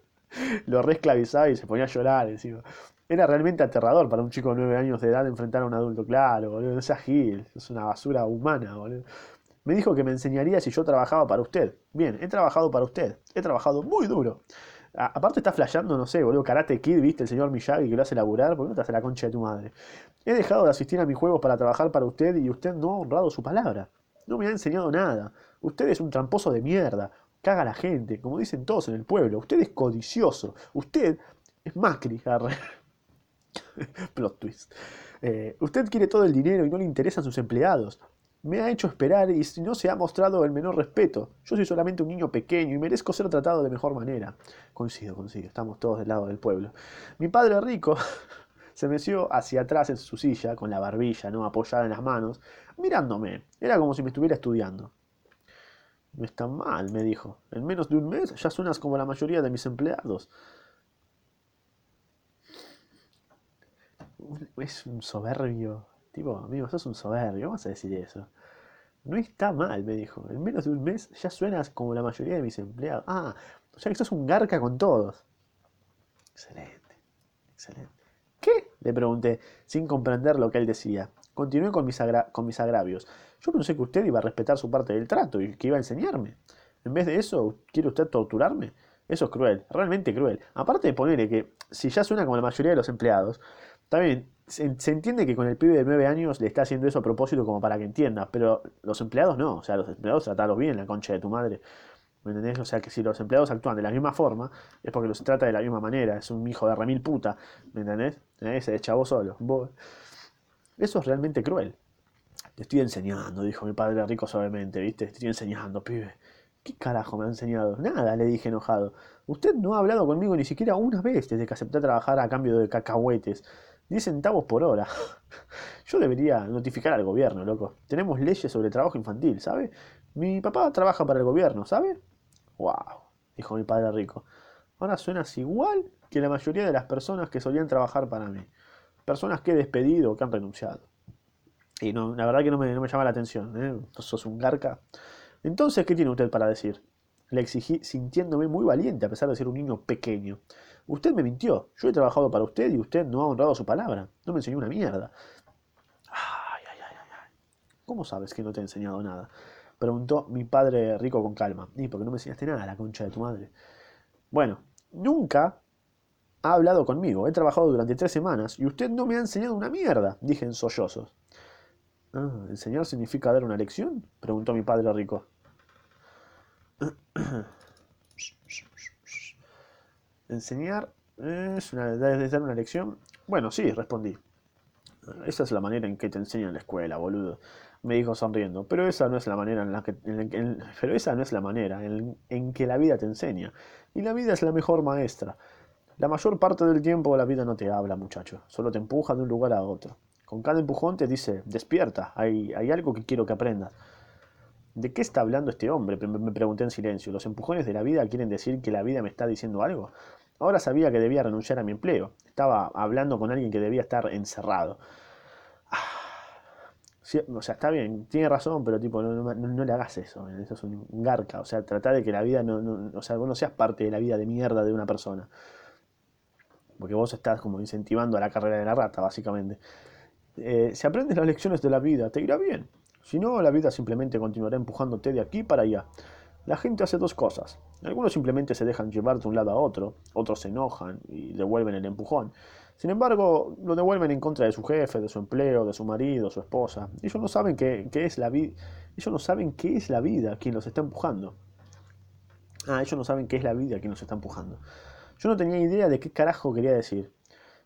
[LAUGHS] Lo reesclavizaba y se ponía a llorar encima. Era realmente aterrador para un chico de nueve años de edad enfrentar a un adulto, claro, boludo. No sea gil, es una basura humana, boludo. Me dijo que me enseñaría si yo trabajaba para usted. Bien, he trabajado para usted. He trabajado muy duro. aparte está flasheando, no sé, boludo, Karate Kid, viste, el señor Miyagi que lo hace laburar, ¿por qué no te hace la concha de tu madre? He dejado de asistir a mis juegos para trabajar para usted y usted no ha honrado su palabra. No me ha enseñado nada. Usted es un tramposo de mierda. Caga la gente, como dicen todos en el pueblo. Usted es codicioso. Usted es Macri. [LAUGHS] Plot twist. Eh, usted quiere todo el dinero y no le interesan sus empleados. Me ha hecho esperar y no se ha mostrado el menor respeto. Yo soy solamente un niño pequeño y merezco ser tratado de mejor manera. Coincido, coincido, estamos todos del lado del pueblo. Mi padre rico [LAUGHS] se meció hacia atrás en su silla, con la barbilla no apoyada en las manos, mirándome. Era como si me estuviera estudiando. No está mal, me dijo. En menos de un mes ya suenas como la mayoría de mis empleados. Es un soberbio Tipo, amigo, sos un soberbio, vamos a decir eso. No está mal, me dijo. En menos de un mes ya suenas como la mayoría de mis empleados. Ah, o sea que sos un garca con todos. Excelente, excelente. ¿Qué? Le pregunté, sin comprender lo que él decía. Continué con mis, con mis agravios. Yo pensé que usted iba a respetar su parte del trato y que iba a enseñarme. En vez de eso, ¿quiere usted torturarme? Eso es cruel, realmente cruel. Aparte de ponerle que si ya suena como la mayoría de los empleados, también se, entiende que con el pibe de 9 años le está haciendo eso a propósito como para que entienda, pero los empleados no, o sea, los empleados tratalos bien, la concha de tu madre. ¿Me entendés? O sea, que si los empleados actúan de la misma forma, es porque los trata de la misma manera, es un hijo de remil puta, ¿me entendés? ¿Eh? Se chavo solo. Eso es realmente cruel. Te estoy enseñando, dijo mi padre rico suavemente, ¿viste? Te estoy enseñando, pibe. ¿Qué carajo me ha enseñado? Nada, le dije enojado. Usted no ha hablado conmigo ni siquiera una vez desde que acepté trabajar a cambio de cacahuetes. 10 centavos por hora. [LAUGHS] Yo debería notificar al gobierno, loco. Tenemos leyes sobre trabajo infantil, ¿sabe? Mi papá trabaja para el gobierno, ¿sabe? ¡Wow! Dijo mi padre rico. Ahora suenas igual que la mayoría de las personas que solían trabajar para mí. Personas que he despedido o que han renunciado. Y no, la verdad que no me, llama la atención. ¿eh? Sos un garca. Entonces, ¿qué tiene usted para decir? Le exigí sintiéndome muy valiente a pesar de ser un niño pequeño. Usted me mintió. Yo he trabajado para usted y usted no ha honrado su palabra. No me enseñó una mierda. Ay, ay, ay, ay. ¿Cómo sabes que no te he enseñado nada? Preguntó mi padre rico con calma. ¿Y por qué no me enseñaste nada, la concha de tu madre? Bueno, nunca ha hablado conmigo. He trabajado durante tres semanas y usted no me ha enseñado una mierda, dije en sollozos. Ah, ¿enseñar significa dar una lección? preguntó mi padre rico. [CLEARS THROAT] ¿Enseñar es, una, dar una lección? Bueno, sí, respondí. Esa es la manera en que te enseñan en la escuela, boludo. Me dijo sonriendo. Pero esa no es la manera en la que. pero esa no es la manera en, en, que la vida te enseña. Y la vida es la mejor maestra. La mayor parte del tiempo la vida no te habla, muchacho. Solo te empuja de un lugar a otro. Con cada empujón te dice, despierta, hay, hay algo que quiero que aprendas. ¿De qué está hablando este hombre? Me pregunté en silencio. ¿Los empujones de la vida quieren decir que la vida me está diciendo algo? Ahora sabía que debía renunciar a mi empleo. Estaba hablando con alguien que debía estar encerrado. o sea, está bien, tiene razón, pero tipo, no, le hagas eso. Eso es un garca. O sea, trata de que la vida no, O sea, vos no seas parte de la vida de mierda de una persona. Porque vos estás como incentivando a la carrera de la rata, básicamente. Eh, si aprendes las lecciones de la vida, te irá bien. Si no, la vida simplemente continuará empujándote de aquí para allá. La gente hace dos cosas. Algunos simplemente se dejan llevar de un lado a otro, otros se enojan y devuelven el empujón. Sin embargo, lo devuelven en contra de su jefe, de su empleo, de su marido, su esposa. Ellos no saben qué, es la vida. Ellos no saben qué es la vida quien los está empujando. Ah, ellos no saben qué es la vida quien los está empujando. Yo no tenía idea de qué carajo quería decir.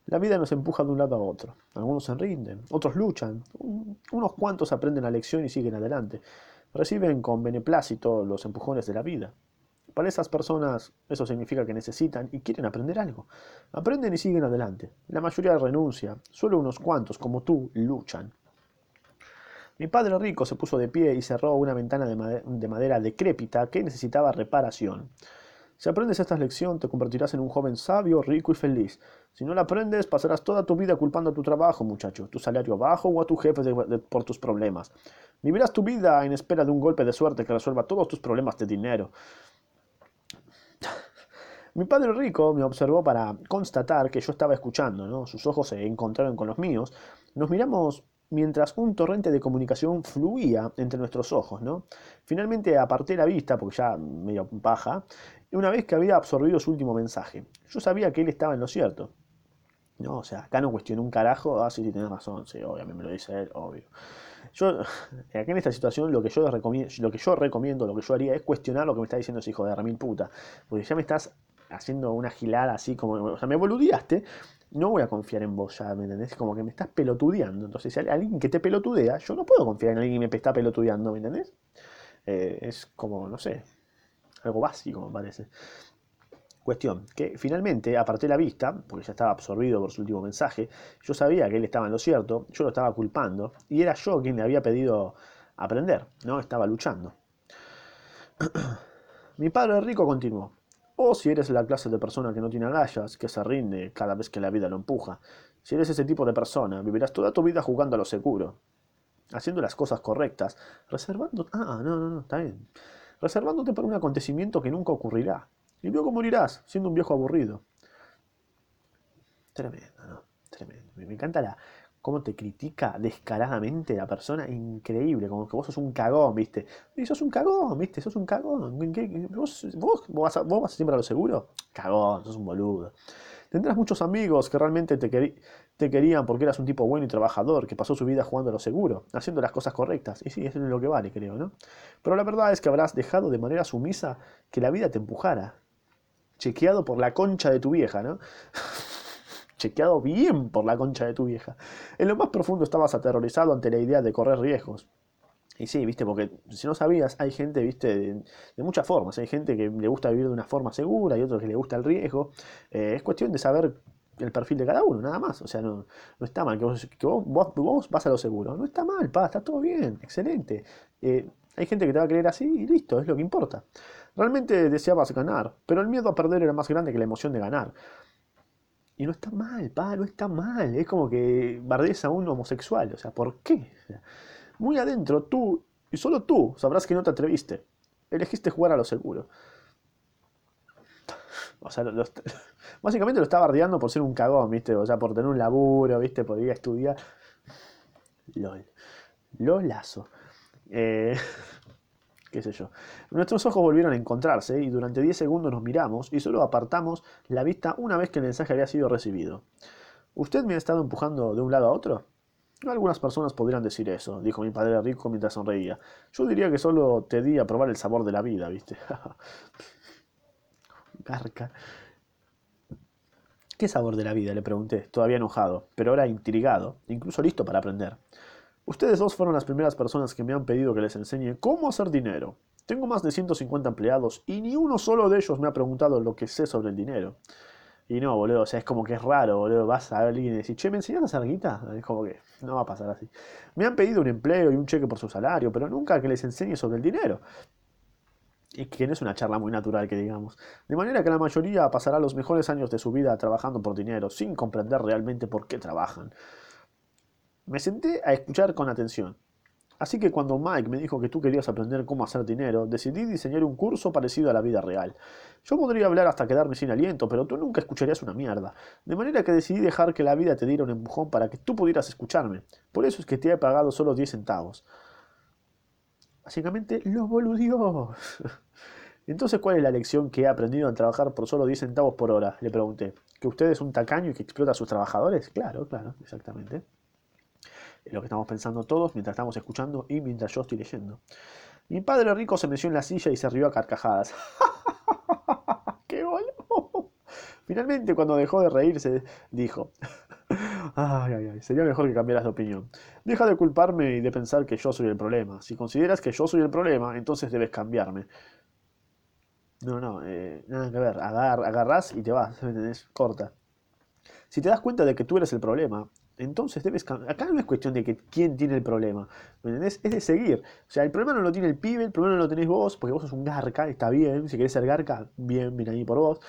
La vida nos empuja de un lado a otro. Algunos se rinden, otros luchan, unos cuantos aprenden la lección y siguen adelante. Reciben con beneplácito los empujones de la vida. Para esas personas eso significa que necesitan y quieren aprender algo. Aprenden y siguen adelante. La mayoría renuncia, solo unos cuantos, como tú, luchan. Mi padre rico se puso de pie y cerró una ventana de madera decrépita que necesitaba reparación. Si aprendes esta lección, te convertirás en un joven sabio, rico y feliz. Si no la aprendes, pasarás toda tu vida culpando a tu trabajo, muchacho, tu salario bajo o a tu jefe por tus problemas. Vivirás tu vida en espera de un golpe de suerte que resuelva todos tus problemas de dinero. Mi padre rico me observó para constatar que yo estaba escuchando, ¿no? Sus ojos se encontraron con los míos. Nos miramos mientras un torrente de comunicación fluía entre nuestros ojos, ¿no? Finalmente aparté la vista, porque ya medio paja, una vez que había absorbido su último mensaje. Yo sabía que él estaba en lo cierto. No, o sea, acá no cuestioné un carajo. Ah, sí, sí, tenés razón. Sí, obviamente me lo dice él, obvio. Yo, [LAUGHS] acá en esta situación, lo que yo recomiendo, lo que yo recomiendo, lo que yo haría es cuestionar lo que me está diciendo ese hijo de remil puta. Porque ya me estás haciendo una gilada así como, o sea, me boludeaste, no voy a confiar en vos ya, ¿me entendés? Como que me estás pelotudeando. Entonces, si hay alguien que te pelotudea, yo no puedo confiar en alguien que me está pelotudeando, ¿me entendés? Eh, es como, no sé, algo básico, me parece. Cuestión, que finalmente aparté la vista, porque ya estaba absorbido por su último mensaje, yo sabía que él estaba en lo cierto, yo lo estaba culpando, y era yo quien le había pedido aprender, ¿no? Estaba luchando. [CLEARS THROAT] Mi padre rico continuó. O si eres la clase de persona que no tiene agallas, que se rinde cada vez que la vida lo empuja. Si eres ese tipo de persona, vivirás toda tu vida jugando a lo seguro, haciendo las cosas correctas, reservando... Ah, no, no, no, está bien. Reservándote para un acontecimiento que nunca ocurrirá. Y luego morirás, siendo un viejo aburrido. Tremendo, ¿no? Tremendo. Me encanta la, cómo te critica descaradamente la persona, increíble, como que vos sos un cagón, ¿viste? Y sos un cagón, ¿viste? Sos un cagón. ¿Vos, vos, vas, a, vos vas siempre a lo seguro? Cagón, sos un boludo. Tendrás muchos amigos que realmente te, te querían porque eras un tipo bueno y trabajador, que pasó su vida jugando a lo seguro, haciendo las cosas correctas. Y sí, eso es lo que vale, creo, ¿no? Pero la verdad es que habrás dejado de manera sumisa que la vida te empujara. Chequeado por la concha de tu vieja, ¿no? [LAUGHS] chequeado bien por la concha de tu vieja. En lo más profundo estabas aterrorizado ante la idea de correr riesgos. Y sí, viste, porque si no sabías, hay gente, viste, de, muchas formas. Hay gente que le gusta vivir de una forma segura y otros que le gusta el riesgo. Eh, es cuestión de saber el perfil de cada uno, nada más. O sea, no, no está mal que, vos, vas a lo seguro. No está mal, pa, está todo bien, excelente. Eh, hay gente que te va a creer así y listo, es lo que importa. Realmente deseabas ganar, pero el miedo a perder era más grande que la emoción de ganar. Y no está mal, pa, no está mal. Es como que bardees a un homosexual. O sea, ¿por qué? muy adentro, tú, y solo tú, sabrás que no te atreviste. Elegiste jugar a lo seguro. O sea, [LAUGHS] básicamente lo está bardeando por ser un cagón, ¿viste? O sea, por tener un laburo, ¿viste? Podría estudiar. LOL. Lolazo. Eh [LAUGHS] qué sé yo. Nuestros ojos volvieron a encontrarse y durante 10 segundos nos miramos y solo apartamos la vista una vez que el mensaje había sido recibido. ¿Usted me ha estado empujando de un lado a otro? Algunas personas podrían decir eso, dijo mi padre rico mientras sonreía. Yo diría que solo te di a probar el sabor de la vida, ¿viste? [LAUGHS] Garca. ¿Qué sabor de la vida? le pregunté, todavía enojado, pero ahora intrigado, incluso listo para aprender. Ustedes dos fueron las primeras personas que me han pedido que les enseñe cómo hacer dinero. Tengo más de 150 empleados y ni uno solo de ellos me ha preguntado lo que sé sobre el dinero. Y no, boludo, o sea, es como que es raro, boludo. Vas a alguien y decís, che, ¿me enseñas a hacer guita? Es como que no va a pasar así. Me han pedido un empleo y un cheque por su salario, pero nunca que les enseñe sobre el dinero. Y que no es una charla muy natural, que digamos. De manera que la mayoría pasará los mejores años de su vida trabajando por dinero, sin comprender realmente por qué trabajan. Me senté a escuchar con atención. Así que cuando Mike me dijo que tú querías aprender cómo hacer dinero, decidí diseñar un curso parecido a la vida real. Yo podría hablar hasta quedarme sin aliento, pero tú nunca escucharías una mierda. De manera que decidí dejar que la vida te diera un empujón para que tú pudieras escucharme. Por eso es que te he pagado solo 10 centavos. Básicamente, lo boludió. [LAUGHS] Entonces, ¿cuál es la lección que he aprendido al trabajar por solo 10 centavos por hora? Le pregunté. ¿Que usted es un tacaño y que explota a sus trabajadores? Claro, claro, exactamente lo que estamos pensando todos mientras estamos escuchando y mientras yo estoy leyendo. Mi padre rico se meció en la silla y se rió a carcajadas. [LAUGHS] ¡Qué boludo! Finalmente, cuando dejó de reírse, dijo: [LAUGHS] Ay, ay, ay, sería mejor que cambiaras de opinión. Deja de culparme y de pensar que yo soy el problema. Si consideras que yo soy el problema, entonces debes cambiarme. No, no, eh, nada que ver. Agar, agarrás y te vas. Corta. Si te das cuenta de que tú eres el problema, entonces debes. Acá no es cuestión de que quién tiene el problema, ¿me entendés? Es de seguir. O sea, el problema no lo tiene el pibe, el problema no lo tenés vos, porque vos sos un garca, está bien. Si querés ser garca, bien, bien ahí por vos.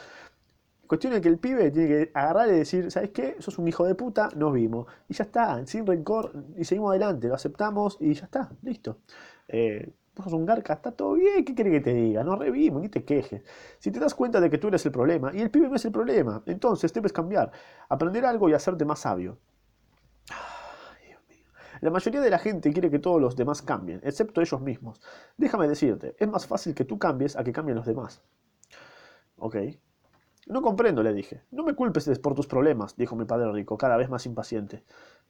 Cuestión de que el pibe tiene que agarrar y decir, ¿sabes qué? Sos un hijo de puta, nos vimos. Y ya está, sin rencor, y seguimos adelante, lo aceptamos y ya está, listo. Eh, vos sos un garca, está todo bien, ¿qué quiere que te diga? No revimos, ni te quejes. Si te das cuenta de que tú eres el problema y el pibe no es el problema, entonces debes cambiar, aprender algo y hacerte más sabio. La mayoría de la gente quiere que todos los demás cambien, excepto ellos mismos. Déjame decirte, es más fácil que tú cambies a que cambien los demás. Ok. No comprendo, le dije. No me culpes por tus problemas, dijo mi padre rico, cada vez más impaciente.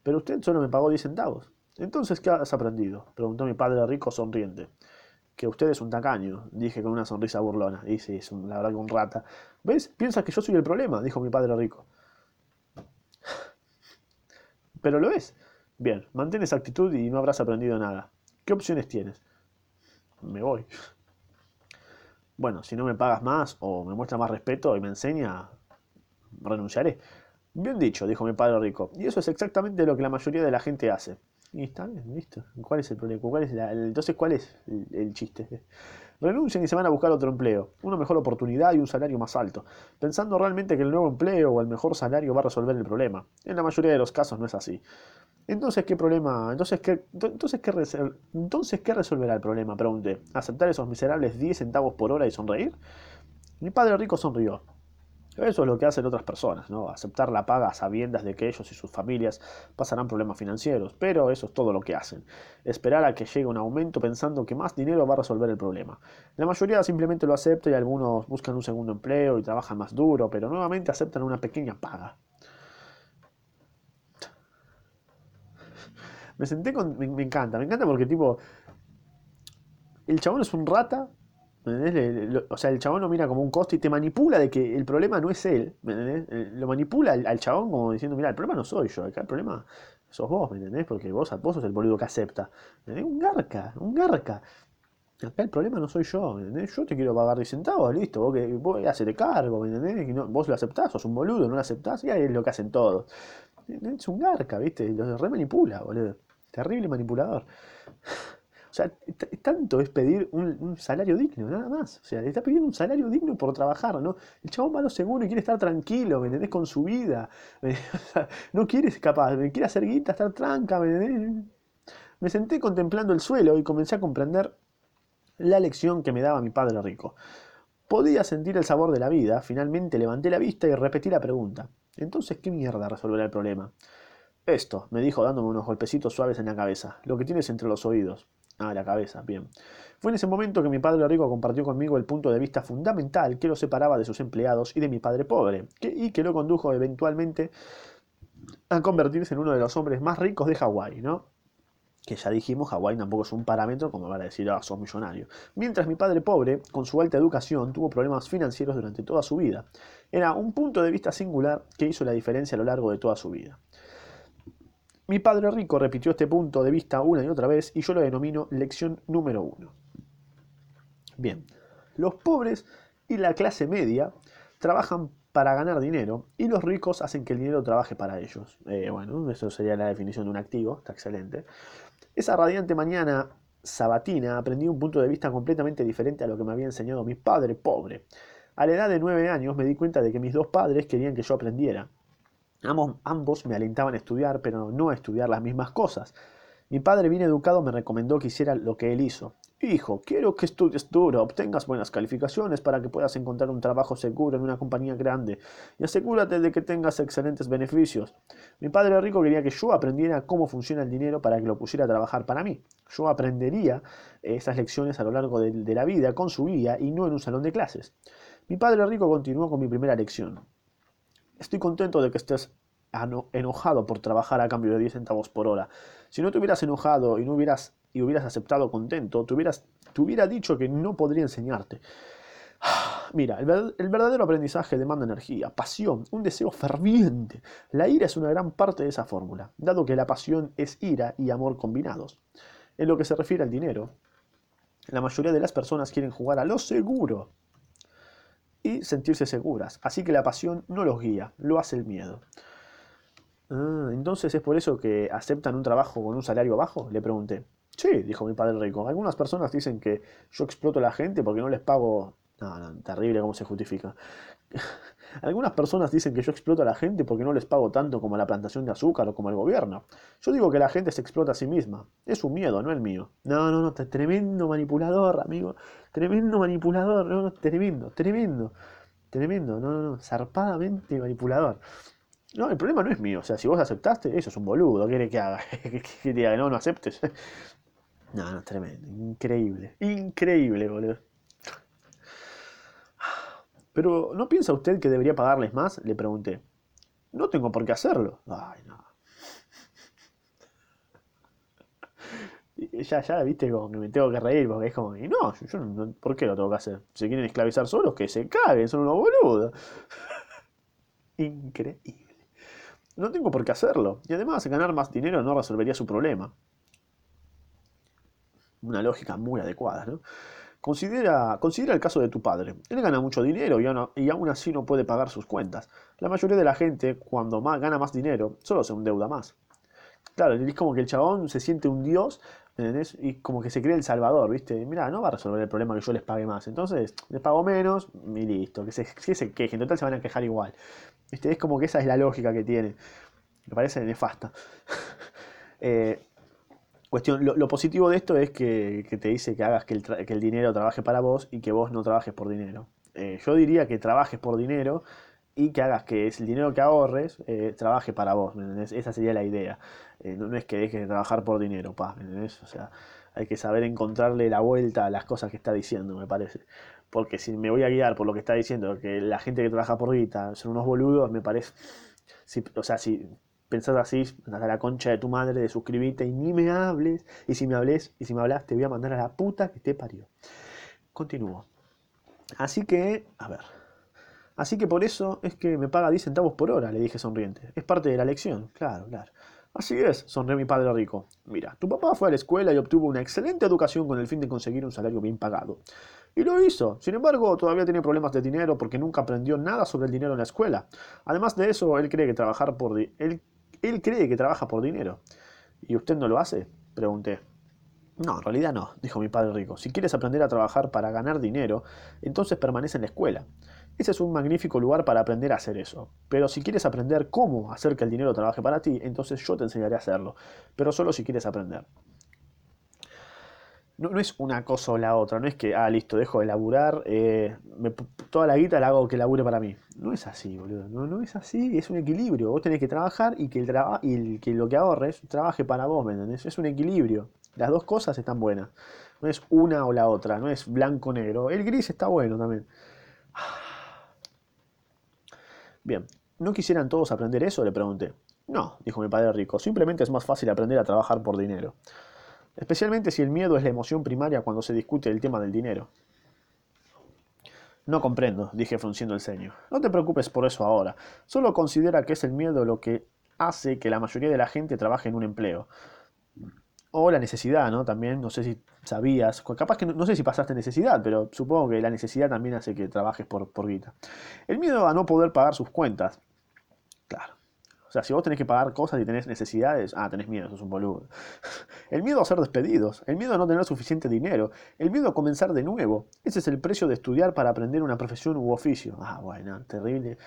Pero usted solo me pagó 10 centavos. Entonces, ¿qué has aprendido? preguntó mi padre rico sonriente. Que usted es un tacaño, dije con una sonrisa burlona. Y sí, es la verdad que un rata. ¿Ves? Piensas que yo soy el problema, dijo mi padre rico. Pero lo es. Bien, mantén esa actitud y no habrás aprendido nada. ¿Qué opciones tienes? Me voy. Bueno, si no me pagas más o me muestra más respeto y me enseña, renunciaré. Bien dicho, dijo mi padre rico. Y eso es exactamente lo que la mayoría de la gente hace. Y está bien. ¿Cuál es el problema? ¿Cuál es entonces, ¿cuál es el, chiste? Renuncian y se van a buscar otro empleo, una mejor oportunidad y un salario más alto, pensando realmente que el nuevo empleo o el mejor salario va a resolver el problema. En la mayoría de los casos no es así. Entonces, ¿qué problema? Entonces, ¿qué, entonces, ¿qué, ¿qué resolverá el problema? Pregunté. ¿Aceptar esos miserables 10 centavos por hora y sonreír? Mi padre rico sonrió. Eso es lo que hacen otras personas, ¿no? Aceptar la paga a sabiendas de que ellos y sus familias pasarán problemas financieros, pero eso es todo lo que hacen. Esperar a que llegue un aumento pensando que más dinero va a resolver el problema. La mayoría simplemente lo acepta y algunos buscan un segundo empleo y trabajan más duro, pero nuevamente aceptan una pequeña paga. Me senté con. Me, encanta, me encanta porque, tipo. El chabón es un rata. o sea, el chabón lo mira como un costo y te manipula de que el problema no es él. ¿me entendés? Lo manipula al, chabón como diciendo: Mira, el problema no soy yo, acá el problema sos vos, ¿me entendés? Porque vos, vos sos el boludo que acepta. Un garca, un garca. Acá el problema no soy yo, ¿me entendés? Yo te quiero pagar 10 centavos, listo, vos, que, vos hacete cargo, ¿me entendés? vos lo aceptás, sos un boludo, no lo aceptás, y ahí es lo que hacen todos. Es un garca, ¿viste? Lo re manipula, boludo. Terrible manipulador. O sea, tanto es pedir un, salario digno, nada más. O sea, le está pidiendo un salario digno por trabajar, ¿no? El chabón va lo seguro y quiere estar tranquilo, ¿me? Con su vida. [LAUGHS] no quiere me quiere hacer guita, estar tranca, ¿me? Me senté contemplando el suelo y comencé a comprender la lección que me daba mi padre rico. Podía sentir el sabor de la vida, finalmente levanté la vista y repetí la pregunta. Entonces, ¿qué mierda resolverá el problema? Esto, me dijo dándome unos golpecitos suaves en la cabeza, lo que tienes entre los oídos. Ah, la cabeza, bien. Fue en ese momento que mi padre rico compartió conmigo el punto de vista fundamental que lo separaba de sus empleados y de mi padre pobre, y que lo condujo eventualmente a convertirse en uno de los hombres más ricos de Hawái, ¿no? Que ya dijimos, Hawái tampoco es un parámetro como para decir, ah, sos millonario. Mientras mi padre pobre, con su alta educación, tuvo problemas financieros durante toda su vida. Era un punto de vista singular que hizo la diferencia a lo largo de toda su vida. Mi padre rico repitió este punto de vista una y otra vez y yo lo denomino lección número uno. Bien, los pobres y la clase media trabajan para ganar dinero y los ricos hacen que el dinero trabaje para ellos. Eh, bueno, eso sería la definición de un activo, está excelente. Esa radiante mañana sabatina aprendí un punto de vista completamente diferente a lo que me había enseñado mi padre pobre. A la edad de nueve años me di cuenta de que mis dos padres querían que yo aprendiera. Ambos, me alentaban a estudiar, pero no a estudiar las mismas cosas. Mi padre bien educado me recomendó que hiciera lo que él hizo. Hijo, quiero que estudies duro, obtengas buenas calificaciones para que puedas encontrar un trabajo seguro en una compañía grande y asegúrate de que tengas excelentes beneficios. Mi padre rico quería que yo aprendiera cómo funciona el dinero para que lo pusiera a trabajar para mí. Yo aprendería esas lecciones a lo largo de, de la vida con su guía y no en un salón de clases. Mi padre rico continuó con mi primera lección. Estoy contento de que estés enojado por trabajar a cambio de 10 centavos por hora. Si no te hubieras enojado y no hubieras y hubieras aceptado contento, te, te hubiera dicho que no podría enseñarte. [SIGHS] Mira, el, verdadero aprendizaje demanda energía, pasión, un deseo ferviente. La ira es una gran parte de esa fórmula, dado que la pasión es ira y amor combinados. En lo que se refiere al dinero, la mayoría de las personas quieren jugar a lo seguro y sentirse seguras, así que la pasión no los guía, lo hace el miedo. Ah, entonces es por eso que aceptan un trabajo con un salario bajo, le pregunté. Sí, dijo mi padre rico. Algunas personas dicen que yo exploto a la gente porque no les pago no, no, terrible cómo se justifica. Algunas personas dicen que yo exploto a la gente porque no les pago tanto como la plantación de azúcar o como el gobierno. Yo digo que la gente se explota a sí misma. Es un miedo, no el mío. No, no, no, tremendo manipulador, amigo. Tremendo manipulador, no, no, tremendo, tremendo. Tremendo, no, no, no, zarpadamente manipulador. No, el problema no es mío. O sea, si vos aceptaste, eso es un boludo. ¿Qué quiere que haga? [LAUGHS] ¿Que diga no, no aceptes? [LAUGHS] No, no, tremendo. Increíble. Increíble, boludo. Pero ¿no piensa usted que debería pagarles más? Le pregunté. No tengo por qué hacerlo. Ay, no. Ya, ya, viste, como que me tengo que reír, porque es como, y no, yo, no, ¿por qué lo tengo que hacer? Si quieren esclavizar solos, que se caguen, son unos boludos. [LAUGHS] Increíble. No tengo por qué hacerlo. Y además, ganar más dinero no resolvería su problema. Una lógica muy adecuada, ¿no? Considera, considera el caso de tu padre. Él gana mucho dinero y aún, así no puede pagar sus cuentas. La mayoría de la gente, cuando más, gana más dinero, solo se endeuda más. Claro, es como que el chabón se siente un dios, ¿entendés? Y como que se cree el salvador, ¿viste? Mira, no va a resolver el problema que yo les pague más. Entonces, les pago menos y listo. Que se, que se quejen. En total se van a quejar igual. Es como que esa es la lógica que tiene. Me parece nefasta. [LAUGHS] eh, Cuestión, lo, positivo de esto es que, te dice que hagas que el, dinero trabaje para vos y que vos no trabajes por dinero. Eh, yo diría que trabajes por dinero y que hagas que el dinero que ahorres eh, trabaje para vos. Esa sería la idea. Eh, no, es que dejes de trabajar por dinero, pa, O sea, hay que saber encontrarle la vuelta a las cosas que está diciendo, me parece. Porque si me voy a guiar por lo que está diciendo, que la gente que trabaja por guita son unos boludos, me parece. o sea, si pensás así, a la concha de tu madre, de suscribirte y ni me hables. Y si me hables, y si me hablas, te voy a mandar a la puta que te parió. Continúo. Así que, a ver. Así que por eso es que me paga 10 centavos por hora, le dije sonriente. Es parte de la lección, claro, claro. Así es, sonrió mi padre rico. Mira, tu papá fue a la escuela y obtuvo una excelente educación con el fin de conseguir un salario bien pagado. Y lo hizo. Sin embargo, todavía tiene problemas de dinero porque nunca aprendió nada sobre el dinero en la escuela. Además de eso, él cree que trabajar por... Él él cree que trabaja por dinero. ¿Y usted no lo hace? Pregunté. No, en realidad no, dijo mi padre rico. Si quieres aprender a trabajar para ganar dinero, entonces permanece en la escuela. Ese es un magnífico lugar para aprender a hacer eso. Pero si quieres aprender cómo hacer que el dinero trabaje para ti, entonces yo te enseñaré a hacerlo. Pero solo si quieres aprender no, es una cosa o la otra, no es que, ah, listo, dejo de laburar, eh, toda la guita la hago que labure para mí. No es así, boludo, no, no es así, es un equilibrio. Vos tenés que trabajar y que, el y que lo que ahorres trabaje para vos, ¿me entendés? Es un equilibrio. Las dos cosas están buenas. No es una o la otra, no es blanco-negro. El gris está bueno también. [SIGHS] Bien, ¿no quisieran todos aprender eso? Le pregunté. No, dijo mi padre rico, simplemente es más fácil aprender a trabajar por dinero especialmente si el miedo es la emoción primaria cuando se discute el tema del dinero. No comprendo, dije frunciendo el ceño. No te preocupes por eso ahora. Solo considera que es el miedo lo que hace que la mayoría de la gente trabaje en un empleo. O la necesidad, ¿no? También, no sé si sabías, capaz que no, sé si pasaste necesidad, pero supongo que la necesidad también hace que trabajes por, por guita. El miedo a no poder pagar sus cuentas. Claro. O sea, si vos tenés que pagar cosas y tenés necesidades, ah, tenés miedo, sos un boludo. [LAUGHS] El miedo a ser despedidos, el miedo a no tener suficiente dinero, el miedo a comenzar de nuevo. Ese es el precio de estudiar para aprender una profesión u oficio. Ah, bueno, terrible.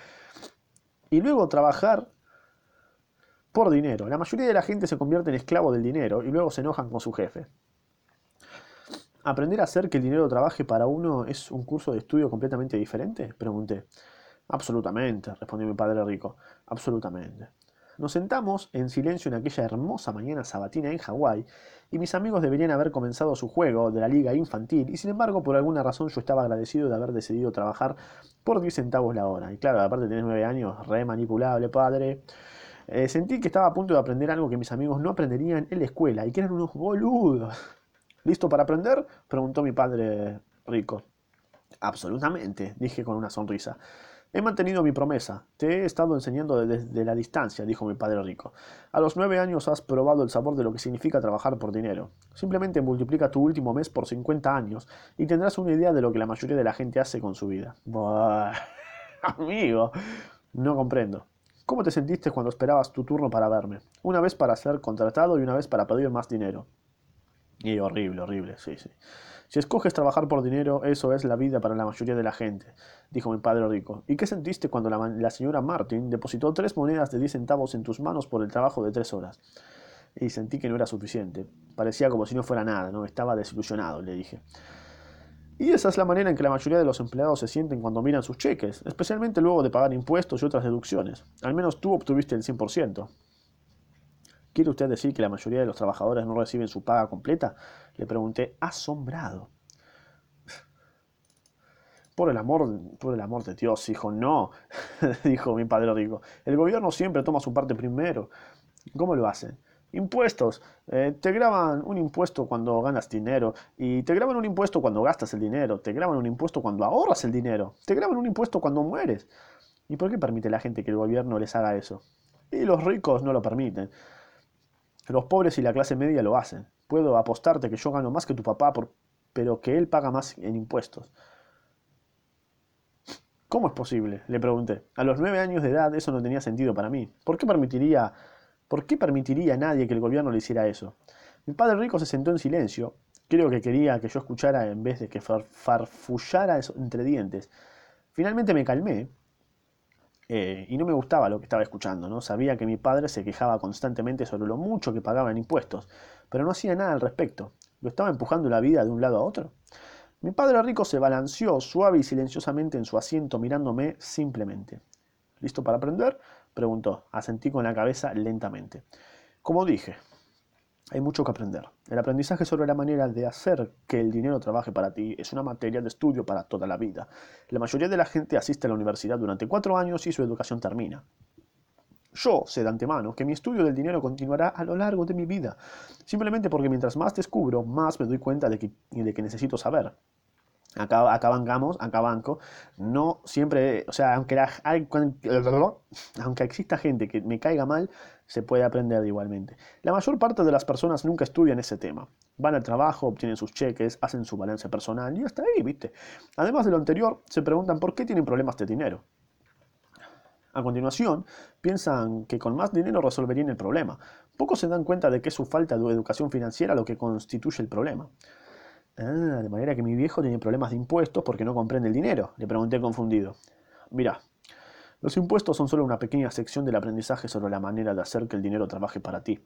Y luego trabajar por dinero. La mayoría de la gente se convierte en esclavo del dinero y luego se enojan con su jefe. ¿Aprender a hacer que el dinero trabaje para uno es un curso de estudio completamente diferente? Pregunté. Absolutamente, respondió mi padre rico. Absolutamente. Nos sentamos en silencio en aquella hermosa mañana sabatina en Hawái, y mis amigos deberían haber comenzado su juego de la liga infantil, y sin embargo, por alguna razón yo estaba agradecido de haber decidido trabajar por 10 centavos la hora. Y claro, aparte tenés 9 años, re manipulable, padre. Eh, sentí que estaba a punto de aprender algo que mis amigos no aprenderían en la escuela, y que eran unos boludos. [LAUGHS] ¿Listo para aprender? preguntó mi padre rico. Absolutamente, dije con una sonrisa. He mantenido mi promesa. Te he estado enseñando desde la distancia, dijo mi padre rico. A los nueve años has probado el sabor de lo que significa trabajar por dinero. Simplemente multiplica tu último mes por 50 años y tendrás una idea de lo que la mayoría de la gente hace con su vida. Buah, [LAUGHS] amigo, no comprendo. ¿Cómo te sentiste cuando esperabas tu turno para verme? Una vez para ser contratado y una vez para pedir más dinero. Y horrible, horrible, sí, sí. Si escoges trabajar por dinero, eso es la vida para la mayoría de la gente, dijo mi padre rico. ¿Y qué sentiste cuando la, señora Martin depositó tres monedas de diez centavos en tus manos por el trabajo de tres horas? Y sentí que no era suficiente. Parecía como si no fuera nada, ¿no? Estaba desilusionado, le dije. Y esa es la manera en que la mayoría de los empleados se sienten cuando miran sus cheques, especialmente luego de pagar impuestos y otras deducciones. Al menos tú obtuviste el 100%. ¿Quiere usted decir que la mayoría de los trabajadores no reciben su paga completa? Le pregunté, asombrado. Por el amor, por el amor de Dios, hijo, no, [LAUGHS] dijo mi padre rico. El gobierno siempre toma su parte primero. ¿Cómo lo hacen? Impuestos. Eh, te graban un impuesto cuando ganas dinero y te graban un impuesto cuando gastas el dinero. Te graban un impuesto cuando ahorras el dinero. Te graban un impuesto cuando mueres. ¿Y por qué permite la gente que el gobierno les haga eso? Y los ricos no lo permiten. Los pobres y la clase media lo hacen. Puedo apostarte que yo gano más que tu papá, por, pero que él paga más en impuestos. ¿Cómo es posible? Le pregunté. A los nueve años de edad eso no tenía sentido para mí. ¿Por qué permitiría, por qué permitiría a nadie que el gobierno le hiciera eso? Mi padre rico se sentó en silencio. Creo que quería que yo escuchara en vez de que farfullara entre dientes. Finalmente me calmé eh, y no me gustaba lo que estaba escuchando, ¿no? Sabía que mi padre se quejaba constantemente sobre lo mucho que pagaba en impuestos, pero no hacía nada al respecto. ¿Lo estaba empujando la vida de un lado a otro? Mi padre rico se balanceó suave y silenciosamente en su asiento mirándome simplemente. ¿Listo para aprender? preguntó. Asentí con la cabeza lentamente. Como dije, hay mucho que aprender. El aprendizaje sobre la manera de hacer que el dinero trabaje para ti es una materia de estudio para toda la vida. La mayoría de la gente asiste a la universidad durante cuatro años y su educación termina. Yo sé de antemano que mi estudio del dinero continuará a lo largo de mi vida, simplemente porque mientras más descubro, más me doy cuenta de que, de que necesito saber acá, acá bancamos, acá banco, no siempre, o sea, aunque, [LAUGHS] aunque exista gente que me caiga mal, se puede aprender igualmente. La mayor parte de las personas nunca estudian ese tema. Van al trabajo, obtienen sus cheques, hacen su balance personal y hasta ahí, ¿viste? Además de lo anterior, se preguntan por qué tienen problemas de dinero. A continuación, piensan que con más dinero resolverían el problema. Pocos se dan cuenta de que es su falta de educación financiera lo que constituye el problema. Ah, de manera que mi viejo tiene problemas de impuestos porque no comprende el dinero, le pregunté confundido. Mira, los impuestos son solo una pequeña sección del aprendizaje sobre la manera de hacer que el dinero trabaje para ti.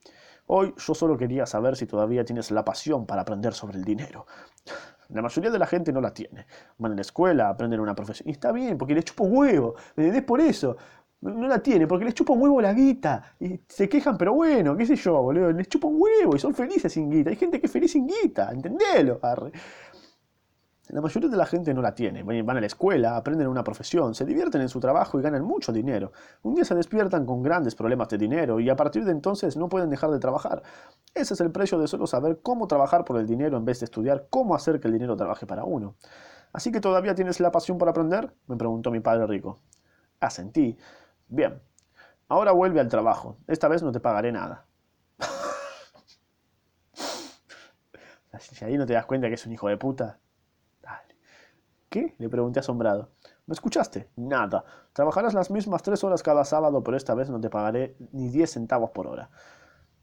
Hoy yo solo quería saber si todavía tienes la pasión para aprender sobre el dinero. La mayoría de la gente no la tiene. Van a la escuela, aprenden una profesión. Y está bien, porque les chupo huevo. ¿Me entendés por eso? No la tiene, porque les chupa un huevo la guita. Y se quejan, pero bueno, qué sé yo, boludo. Les chupa un huevo y son felices sin guita. Hay gente que es feliz sin guita, entendelo, La mayoría de la gente no la tiene. Van a la escuela, aprenden una profesión, se divierten en su trabajo y ganan mucho dinero. Un día se despiertan con grandes problemas de dinero y a partir de entonces no pueden dejar de trabajar. Ese es el precio de solo saber cómo trabajar por el dinero en vez de estudiar cómo hacer que el dinero trabaje para uno. ¿Así que todavía tienes la pasión por aprender? me preguntó mi padre rico. Asentí. Bien, ahora vuelve al trabajo. Esta vez no te pagaré nada. si ahí no te das cuenta que es un hijo de puta. Dale. ¿Qué? Le pregunté asombrado. ¿Me escuchaste? Nada. Trabajarás las mismas tres horas cada sábado, pero esta vez no te pagaré ni diez centavos por hora.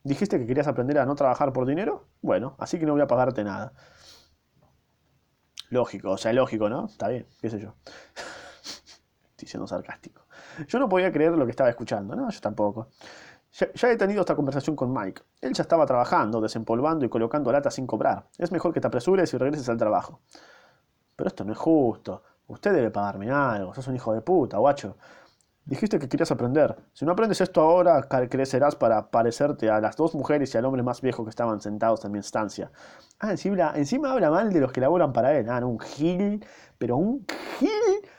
¿Dijiste que querías aprender a no trabajar por dinero? Bueno, así que no voy a pagarte nada. Lógico, o sea, lógico, ¿no? Está bien, qué sé yo. [LAUGHS] Estoy siendo sarcástico. Yo no podía creer lo que estaba escuchando, no, yo tampoco. Ya, he tenido esta conversación con Mike. Él ya estaba trabajando, desempolvando y colocando latas sin cobrar. Es mejor que te apresures y regreses al trabajo. Pero esto no es justo. Usted debe pagarme algo. Sos un hijo de puta, guacho. Dijiste que querías aprender. Si no aprendes esto ahora, crecerás para parecerte a las dos mujeres y al hombre más viejo que estaban sentados en mi estancia. Ah, encima, encima habla mal de los que laboran para él. Ah, no, un gil, pero un gil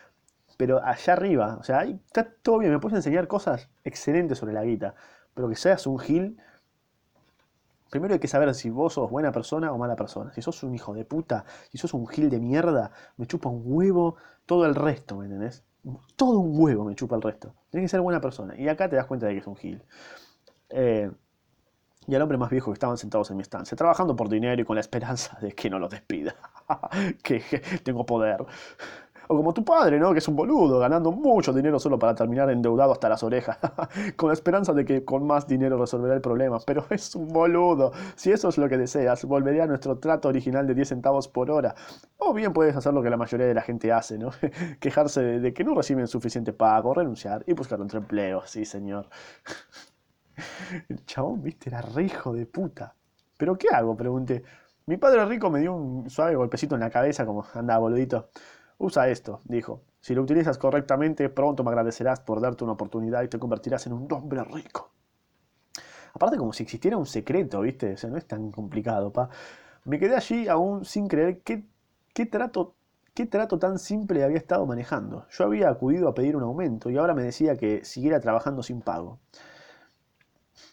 pero allá arriba, o sea, está todo bien, me puedes enseñar cosas excelentes sobre la guita, pero que seas un gil, Primero hay que saber si vos sos buena persona o mala persona. Si sos un hijo de puta, si sos un gil de mierda, me chupa un huevo todo el resto, ¿me entendés? Todo un huevo me chupa el resto. Tienes que ser buena persona. Y acá te das cuenta de que es un gil. Eh, y al hombre más viejo que estaban sentados en mi estancia, trabajando por dinero y con la esperanza de que no los despida. [LAUGHS] que tengo poder. O como tu padre, ¿no? Que es un boludo, ganando mucho dinero solo para terminar endeudado hasta las orejas, [LAUGHS] con la esperanza de que con más dinero resolverá el problema. Pero es un boludo. Si eso es lo que deseas, volveré a nuestro trato original de 10 centavos por hora. O bien puedes hacer lo que la mayoría de la gente hace, ¿no? [LAUGHS] Quejarse de que no reciben suficiente pago, renunciar y buscar otro empleo. Sí, señor. [LAUGHS] El chabón, viste, era re de puta. ¿Pero qué hago? Pregunté. Mi padre rico me dio un suave golpecito en la cabeza, como anda boludito. Usa esto, dijo. Si lo utilizas correctamente, pronto me agradecerás por darte una oportunidad y te convertirás en un hombre rico. Aparte, como si existiera un secreto, ¿viste? O sea, no es tan complicado, pa. Me quedé allí aún sin creer qué, qué trato ¿Qué trato tan simple había estado manejando? Yo había acudido a pedir un aumento y ahora me decía que siguiera trabajando sin pago.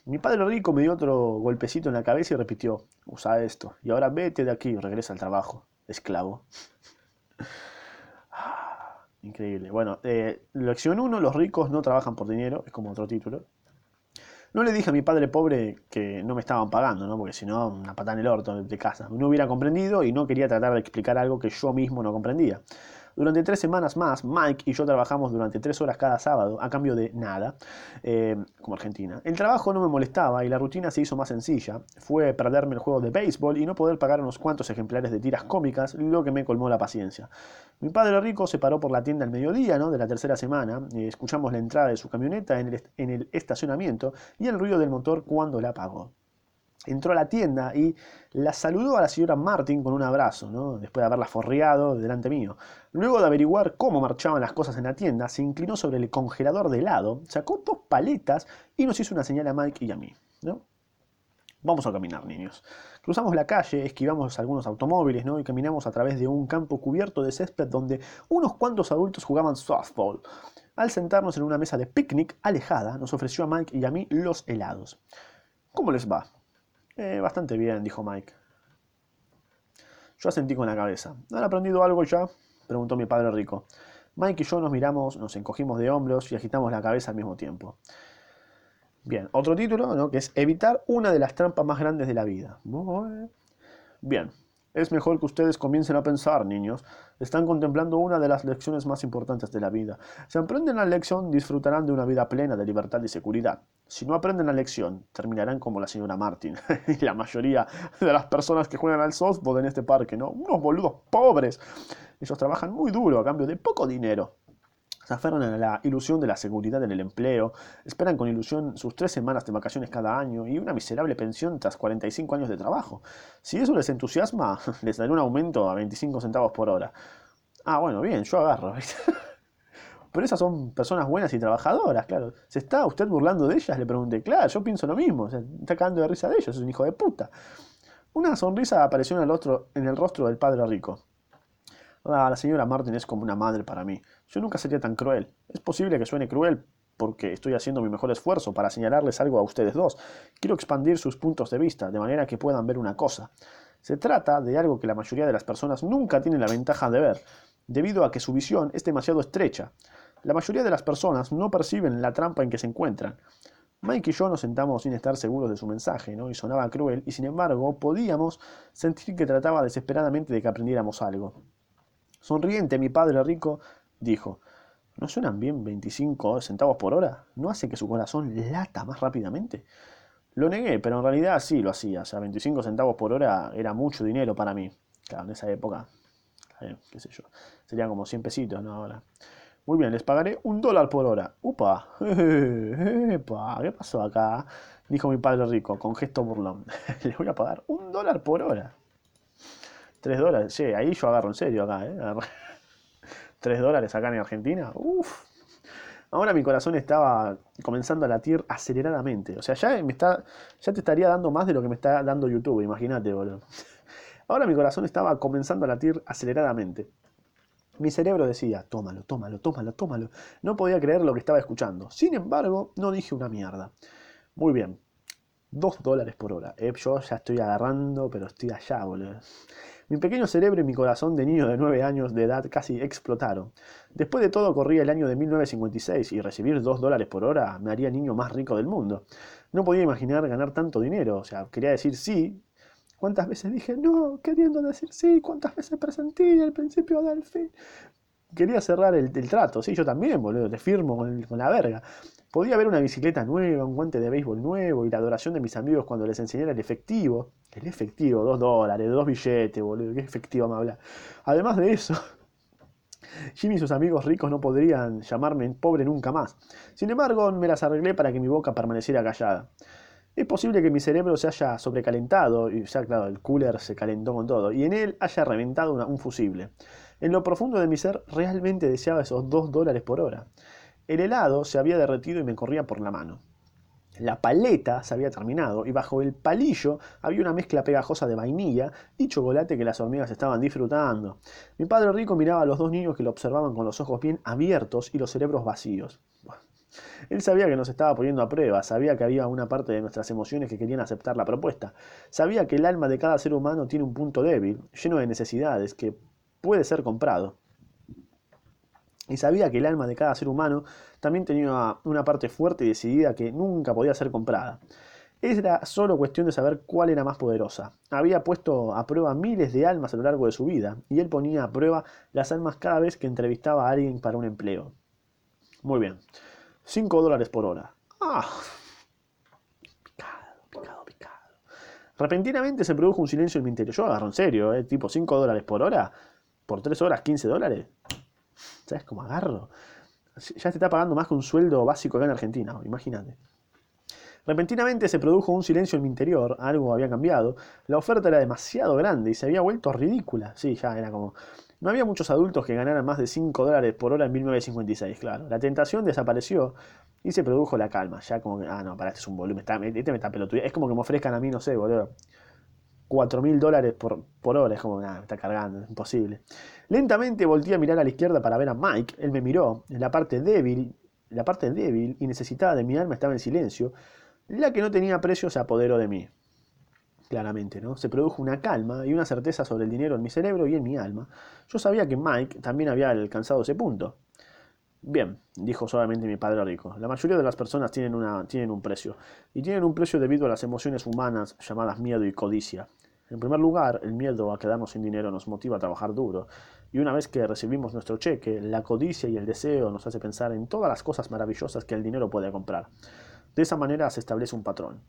Mi padre rico me dio otro golpecito en la cabeza y repitió, usa esto, y ahora vete de aquí y regresa al trabajo, esclavo. Increíble. Bueno, eh, lección 1, los ricos no trabajan por dinero, es como otro título. No le dije a mi padre pobre que no me estaban pagando, ¿no? porque si no, una patada en el orto de casa. No hubiera comprendido y no quería tratar de explicar algo que yo mismo no comprendía. Durante tres semanas más, Mike y yo trabajamos durante tres horas cada sábado a cambio de nada, eh, como Argentina. El trabajo no me molestaba y la rutina se hizo más sencilla. Fue perderme el juego de béisbol y no poder pagar unos cuantos ejemplares de tiras cómicas, lo que me colmó la paciencia. Mi padre rico se paró por la tienda al mediodía ¿no? de la tercera semana. Eh, escuchamos la entrada de su camioneta en el, en el estacionamiento y el ruido del motor cuando la apagó entró a la tienda y la saludó a la señora Martin con un abrazo, ¿no? después de haberla forreado delante mío. Luego de averiguar cómo marchaban las cosas en la tienda, se inclinó sobre el congelador de helado, sacó dos paletas y nos hizo una señal a Mike y a mí. Vamos a caminar, niños. Cruzamos la calle, esquivamos algunos automóviles y caminamos a través de un campo cubierto de césped donde unos cuantos adultos jugaban softball. Al sentarnos en una mesa de picnic alejada, nos ofreció a Mike y a mí los helados. ¿Cómo les va? Eh, bastante bien, dijo Mike. Yo asentí con la cabeza. ¿Han aprendido algo ya? preguntó mi padre rico. Mike y yo nos miramos, nos encogimos de hombros y agitamos la cabeza al mismo tiempo. Bien, otro título, ¿no? que es Evitar una de las trampas más grandes de la vida. Bien, es mejor que ustedes comiencen a pensar, niños. Están contemplando una de las lecciones más importantes de la vida. Si aprenden la lección, disfrutarán de una vida plena de libertad y seguridad. Si no aprenden la lección, terminarán como la señora Martin [LAUGHS] y la mayoría de las personas que juegan al softball en este parque, ¿no? Unos boludos pobres. Ellos trabajan muy duro a cambio de poco dinero se aferran a la ilusión de la seguridad en el empleo, esperan con ilusión sus tres semanas de vacaciones cada año y una miserable pensión tras 45 años de trabajo. Si eso les entusiasma, [LAUGHS] les daré un aumento a 25 centavos por hora. Ah, bueno, bien, yo agarro. [LAUGHS] Pero esas son personas buenas y trabajadoras, claro. ¿Se está usted burlando de ellas? Le pregunté. Claro, yo pienso lo mismo. está cagando de risa de ellos, es un hijo de puta. Una sonrisa apareció en el, otro, en el rostro del padre rico. Ah, la señora Martin es como una madre para mí. Yo nunca sería tan cruel. Es posible que suene cruel porque estoy haciendo mi mejor esfuerzo para señalarles algo a ustedes dos. Quiero expandir sus puntos de vista, de manera que puedan ver una cosa. Se trata de algo que la mayoría de las personas nunca tienen la ventaja de ver, debido a que su visión es demasiado estrecha. La mayoría de las personas no perciben la trampa en que se encuentran. Mike y yo nos sentamos sin estar seguros de su mensaje, ¿no? Y sonaba cruel, y sin embargo podíamos sentir que trataba desesperadamente de que aprendiéramos algo. Sonriente, mi padre rico dijo, ¿no suenan bien 25 centavos por hora? ¿No hace que su corazón lata más rápidamente? Lo negué, pero en realidad sí lo hacía. O sea, 25 centavos por hora era mucho dinero para mí. Claro, en esa época, qué sé yo, serían como 100 pesitos, ¿no? Ahora. Muy bien, les pagaré un dólar por hora. ¡Upa! [LAUGHS] ¡Epa! ¿Qué pasó acá? Dijo mi padre rico, con gesto burlón. [LAUGHS] Les voy a pagar un dólar por hora. Tres dólares, sí, ahí yo agarro en serio acá, ¿eh? [LAUGHS] Tres dólares acá en Argentina, uff. Ahora mi corazón estaba comenzando a latir aceleradamente. O sea, ya, me está, ya te estaría dando más de lo que me está dando YouTube, imagínate, boludo. Ahora mi corazón estaba comenzando a latir aceleradamente. Mi cerebro decía, tómalo, tómalo, tómalo, tómalo. No podía creer lo que estaba escuchando. Sin embargo, no dije una mierda. Muy bien. 2 dólares por hora. Eh, yo ya estoy agarrando, pero estoy allá, boludo. Mi pequeño cerebro y mi corazón de niño de 9 años de edad casi explotaron. Después de todo corría el año de 1956 y recibir 2 dólares por hora me haría niño más rico del mundo. No podía imaginar ganar tanto dinero, o sea, quería decir sí. ¿Cuántas veces dije no, queriendo decir sí? ¿Cuántas veces presentí el principio del fin? Quería cerrar el, trato, sí, yo también, boludo, te firmo con, con la verga. Podía haber una bicicleta nueva, un guante de béisbol nuevo y la adoración de mis amigos cuando les enseñara el efectivo. El efectivo, dos dólares, dos billetes, boludo, qué efectivo me habla. Además de eso, [LAUGHS] Jimmy y sus amigos ricos no podrían llamarme pobre nunca más. Sin embargo, me las arreglé para que mi boca permaneciera callada. Es posible que mi cerebro se haya sobrecalentado, y ya claro, el cooler se calentó con todo, y en él haya reventado un fusible. En lo profundo de mi ser realmente deseaba esos dos dólares por hora. El helado se había derretido y me corría por la mano. La paleta se había terminado y bajo el palillo había una mezcla pegajosa de vainilla y chocolate que las hormigas estaban disfrutando. Mi padre rico miraba a los dos niños que lo observaban con los ojos bien abiertos y los cerebros vacíos. Él sabía que nos estaba poniendo a prueba, sabía que había una parte de nuestras emociones que querían aceptar la propuesta, sabía que el alma de cada ser humano tiene un punto débil, lleno de necesidades, que puede ser comprado y sabía que el alma de cada ser humano también tenía una parte fuerte y decidida que nunca podía ser comprada. Era solo cuestión de saber cuál era más poderosa. Había puesto a prueba miles de almas a lo largo de su vida, y él ponía a prueba las almas cada vez que entrevistaba a alguien para un empleo. Muy bien. 5 dólares por hora. Ah. Picado, picado, picado. Repentinamente se produjo un silencio en mi interior. Yo agarro en serio, ¿eh? Tipo 5 dólares por hora. Por 3 horas, 15 dólares. ¿Sabes cómo agarro? Ya te está pagando más que un sueldo básico acá en Argentina, imagínate. Repentinamente se produjo un silencio en mi interior, algo había cambiado, la oferta era demasiado grande y se había vuelto ridícula. Sí, ya era como... No había muchos adultos que ganaran más de 5 dólares por hora en 1956, claro. La tentación desapareció y se produjo la calma. Ya como que, ah, no, para, este es un volumen, este me está pelotudo. Es como que me ofrezcan a mí, no sé, boludo, 4 mil dólares por, por hora. Es como, nada, está cargando, es imposible. Lentamente volteé a mirar a la izquierda para ver a Mike. Él me miró. En la parte débil, la parte débil y necesitada de mi alma estaba en silencio. La que no tenía precio se apoderó de mí. Claramente, ¿no? Se produjo una calma y una certeza sobre el dinero en mi cerebro y en mi alma. Yo sabía que Mike también había alcanzado ese punto. Bien, dijo suavemente mi padre rico, la mayoría de las personas tienen, una, tienen un precio, y tienen un precio debido a las emociones humanas llamadas miedo y codicia. En primer lugar, el miedo a quedarnos sin dinero nos motiva a trabajar duro, y una vez que recibimos nuestro cheque, la codicia y el deseo nos hace pensar en todas las cosas maravillosas que el dinero puede comprar. De esa manera se establece un patrón.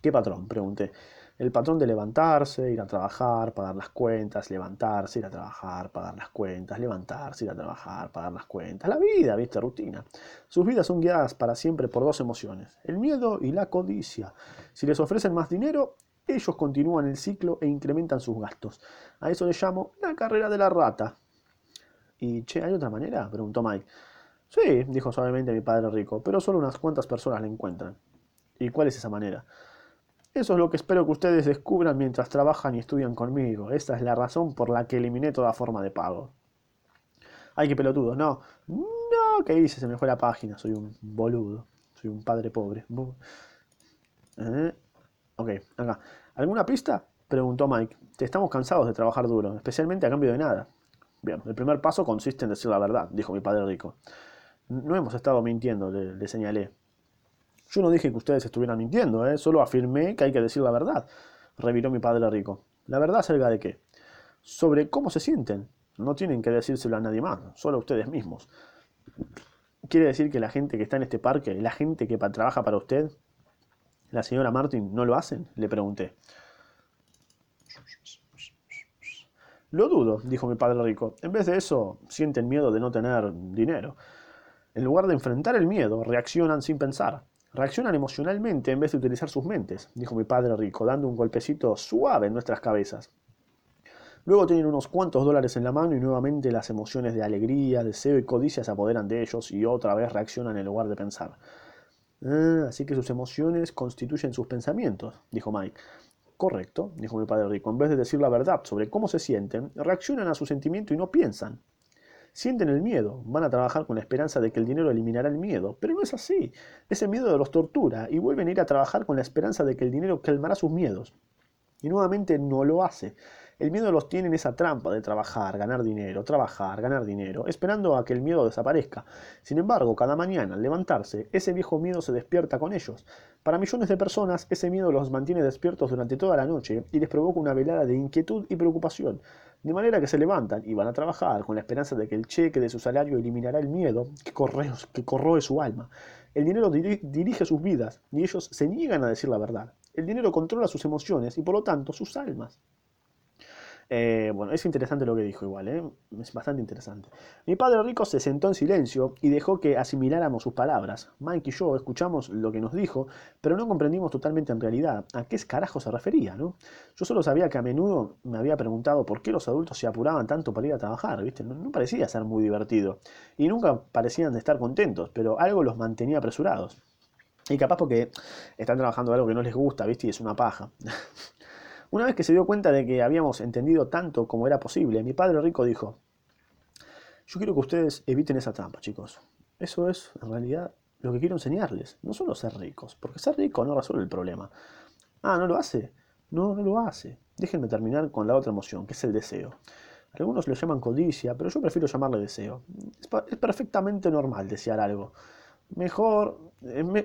¿Qué patrón? pregunté. El patrón de levantarse, ir a trabajar, pagar las cuentas, levantarse, ir a trabajar, pagar las cuentas, levantarse, ir a trabajar, pagar las cuentas. La vida, viste, rutina. Sus vidas son guiadas para siempre por dos emociones, el miedo y la codicia. Si les ofrecen más dinero, ellos continúan el ciclo e incrementan sus gastos. A eso le llamo la carrera de la rata. ¿Y che, hay otra manera? preguntó Mike. Sí, dijo suavemente mi padre rico, pero solo unas cuantas personas la encuentran. ¿Y cuál es esa manera? Eso es lo que espero que ustedes descubran mientras trabajan y estudian conmigo. Esta es la razón por la que eliminé toda forma de pago. Ay, qué pelotudo. No, no, ¿qué hice? Se me fue la página. Soy un boludo. Soy un padre pobre. ¿Eh? Ok, acá. ¿Alguna pista? Preguntó Mike. Te estamos cansados de trabajar duro, especialmente a cambio de nada. Bien, el primer paso consiste en decir la verdad, dijo mi padre rico. No hemos estado mintiendo, le, señalé. Yo no dije que ustedes estuvieran mintiendo, ¿eh? solo afirmé que hay que decir la verdad, reviró mi padre rico. ¿La verdad acerca de qué? Sobre cómo se sienten. No tienen que decírselo a nadie más, solo a ustedes mismos. ¿Quiere decir que la gente que está en este parque, la gente que trabaja para usted, ¿La señora Martin no lo hacen? Le pregunté. Lo dudo, dijo mi padre rico. En vez de eso, sienten miedo de no tener dinero. En lugar de enfrentar el miedo, reaccionan sin pensar. Reaccionan emocionalmente en vez de utilizar sus mentes, dijo mi padre rico, dando un golpecito suave en nuestras cabezas. Luego tienen unos cuantos dólares en la mano y nuevamente las emociones de alegría, deseo y codicia se apoderan de ellos y otra vez reaccionan en lugar de pensar. Ah, así que sus emociones constituyen sus pensamientos, dijo Mike. Correcto, dijo mi padre rico. En vez de decir la verdad sobre cómo se sienten, reaccionan a su sentimiento y no piensan. Sienten el miedo, van a trabajar con la esperanza de que el dinero eliminará el miedo, pero no es así. Ese miedo los tortura y vuelven a ir a trabajar con la esperanza de que el dinero calmará sus miedos. Y nuevamente no lo hace. El miedo los tiene en esa trampa de trabajar, ganar dinero, trabajar, ganar dinero, esperando a que el miedo desaparezca. Sin embargo, cada mañana al levantarse, ese viejo miedo se despierta con ellos. Para millones de personas, ese miedo los mantiene despiertos durante toda la noche y les provoca una velada de inquietud y preocupación. De manera que se levantan y van a trabajar con la esperanza de que el cheque de su salario eliminará el miedo que, que corroe su alma. El dinero dirige sus vidas y ellos se niegan a decir la verdad. El dinero controla sus emociones y por lo tanto sus almas. Eh, bueno, es interesante lo que dijo igual, ¿eh? es bastante interesante. Mi padre rico se sentó en silencio y dejó que asimiláramos sus palabras. Mike y yo escuchamos lo que nos dijo, pero no comprendimos totalmente en realidad a qué carajo se refería, ¿no? Yo solo sabía que a menudo me había preguntado por qué los adultos se apuraban tanto para ir a trabajar, ¿viste? No, no parecía ser muy divertido. Y nunca parecían estar contentos, pero algo los mantenía apresurados. Y capaz porque están trabajando algo que no les gusta, ¿viste? Y es una paja. [LAUGHS] Una vez que se dio cuenta de que habíamos entendido tanto como era posible, mi padre rico dijo, yo quiero que ustedes eviten esa trampa, chicos. Eso es, en realidad, lo que quiero enseñarles. No solo ser ricos, porque ser rico no resuelve el problema. Ah, ¿no lo hace? No, no lo hace. Déjenme terminar con la otra emoción, que es el deseo. Algunos lo llaman codicia, pero yo prefiero llamarle deseo. Es, perfectamente normal desear algo. Mejor,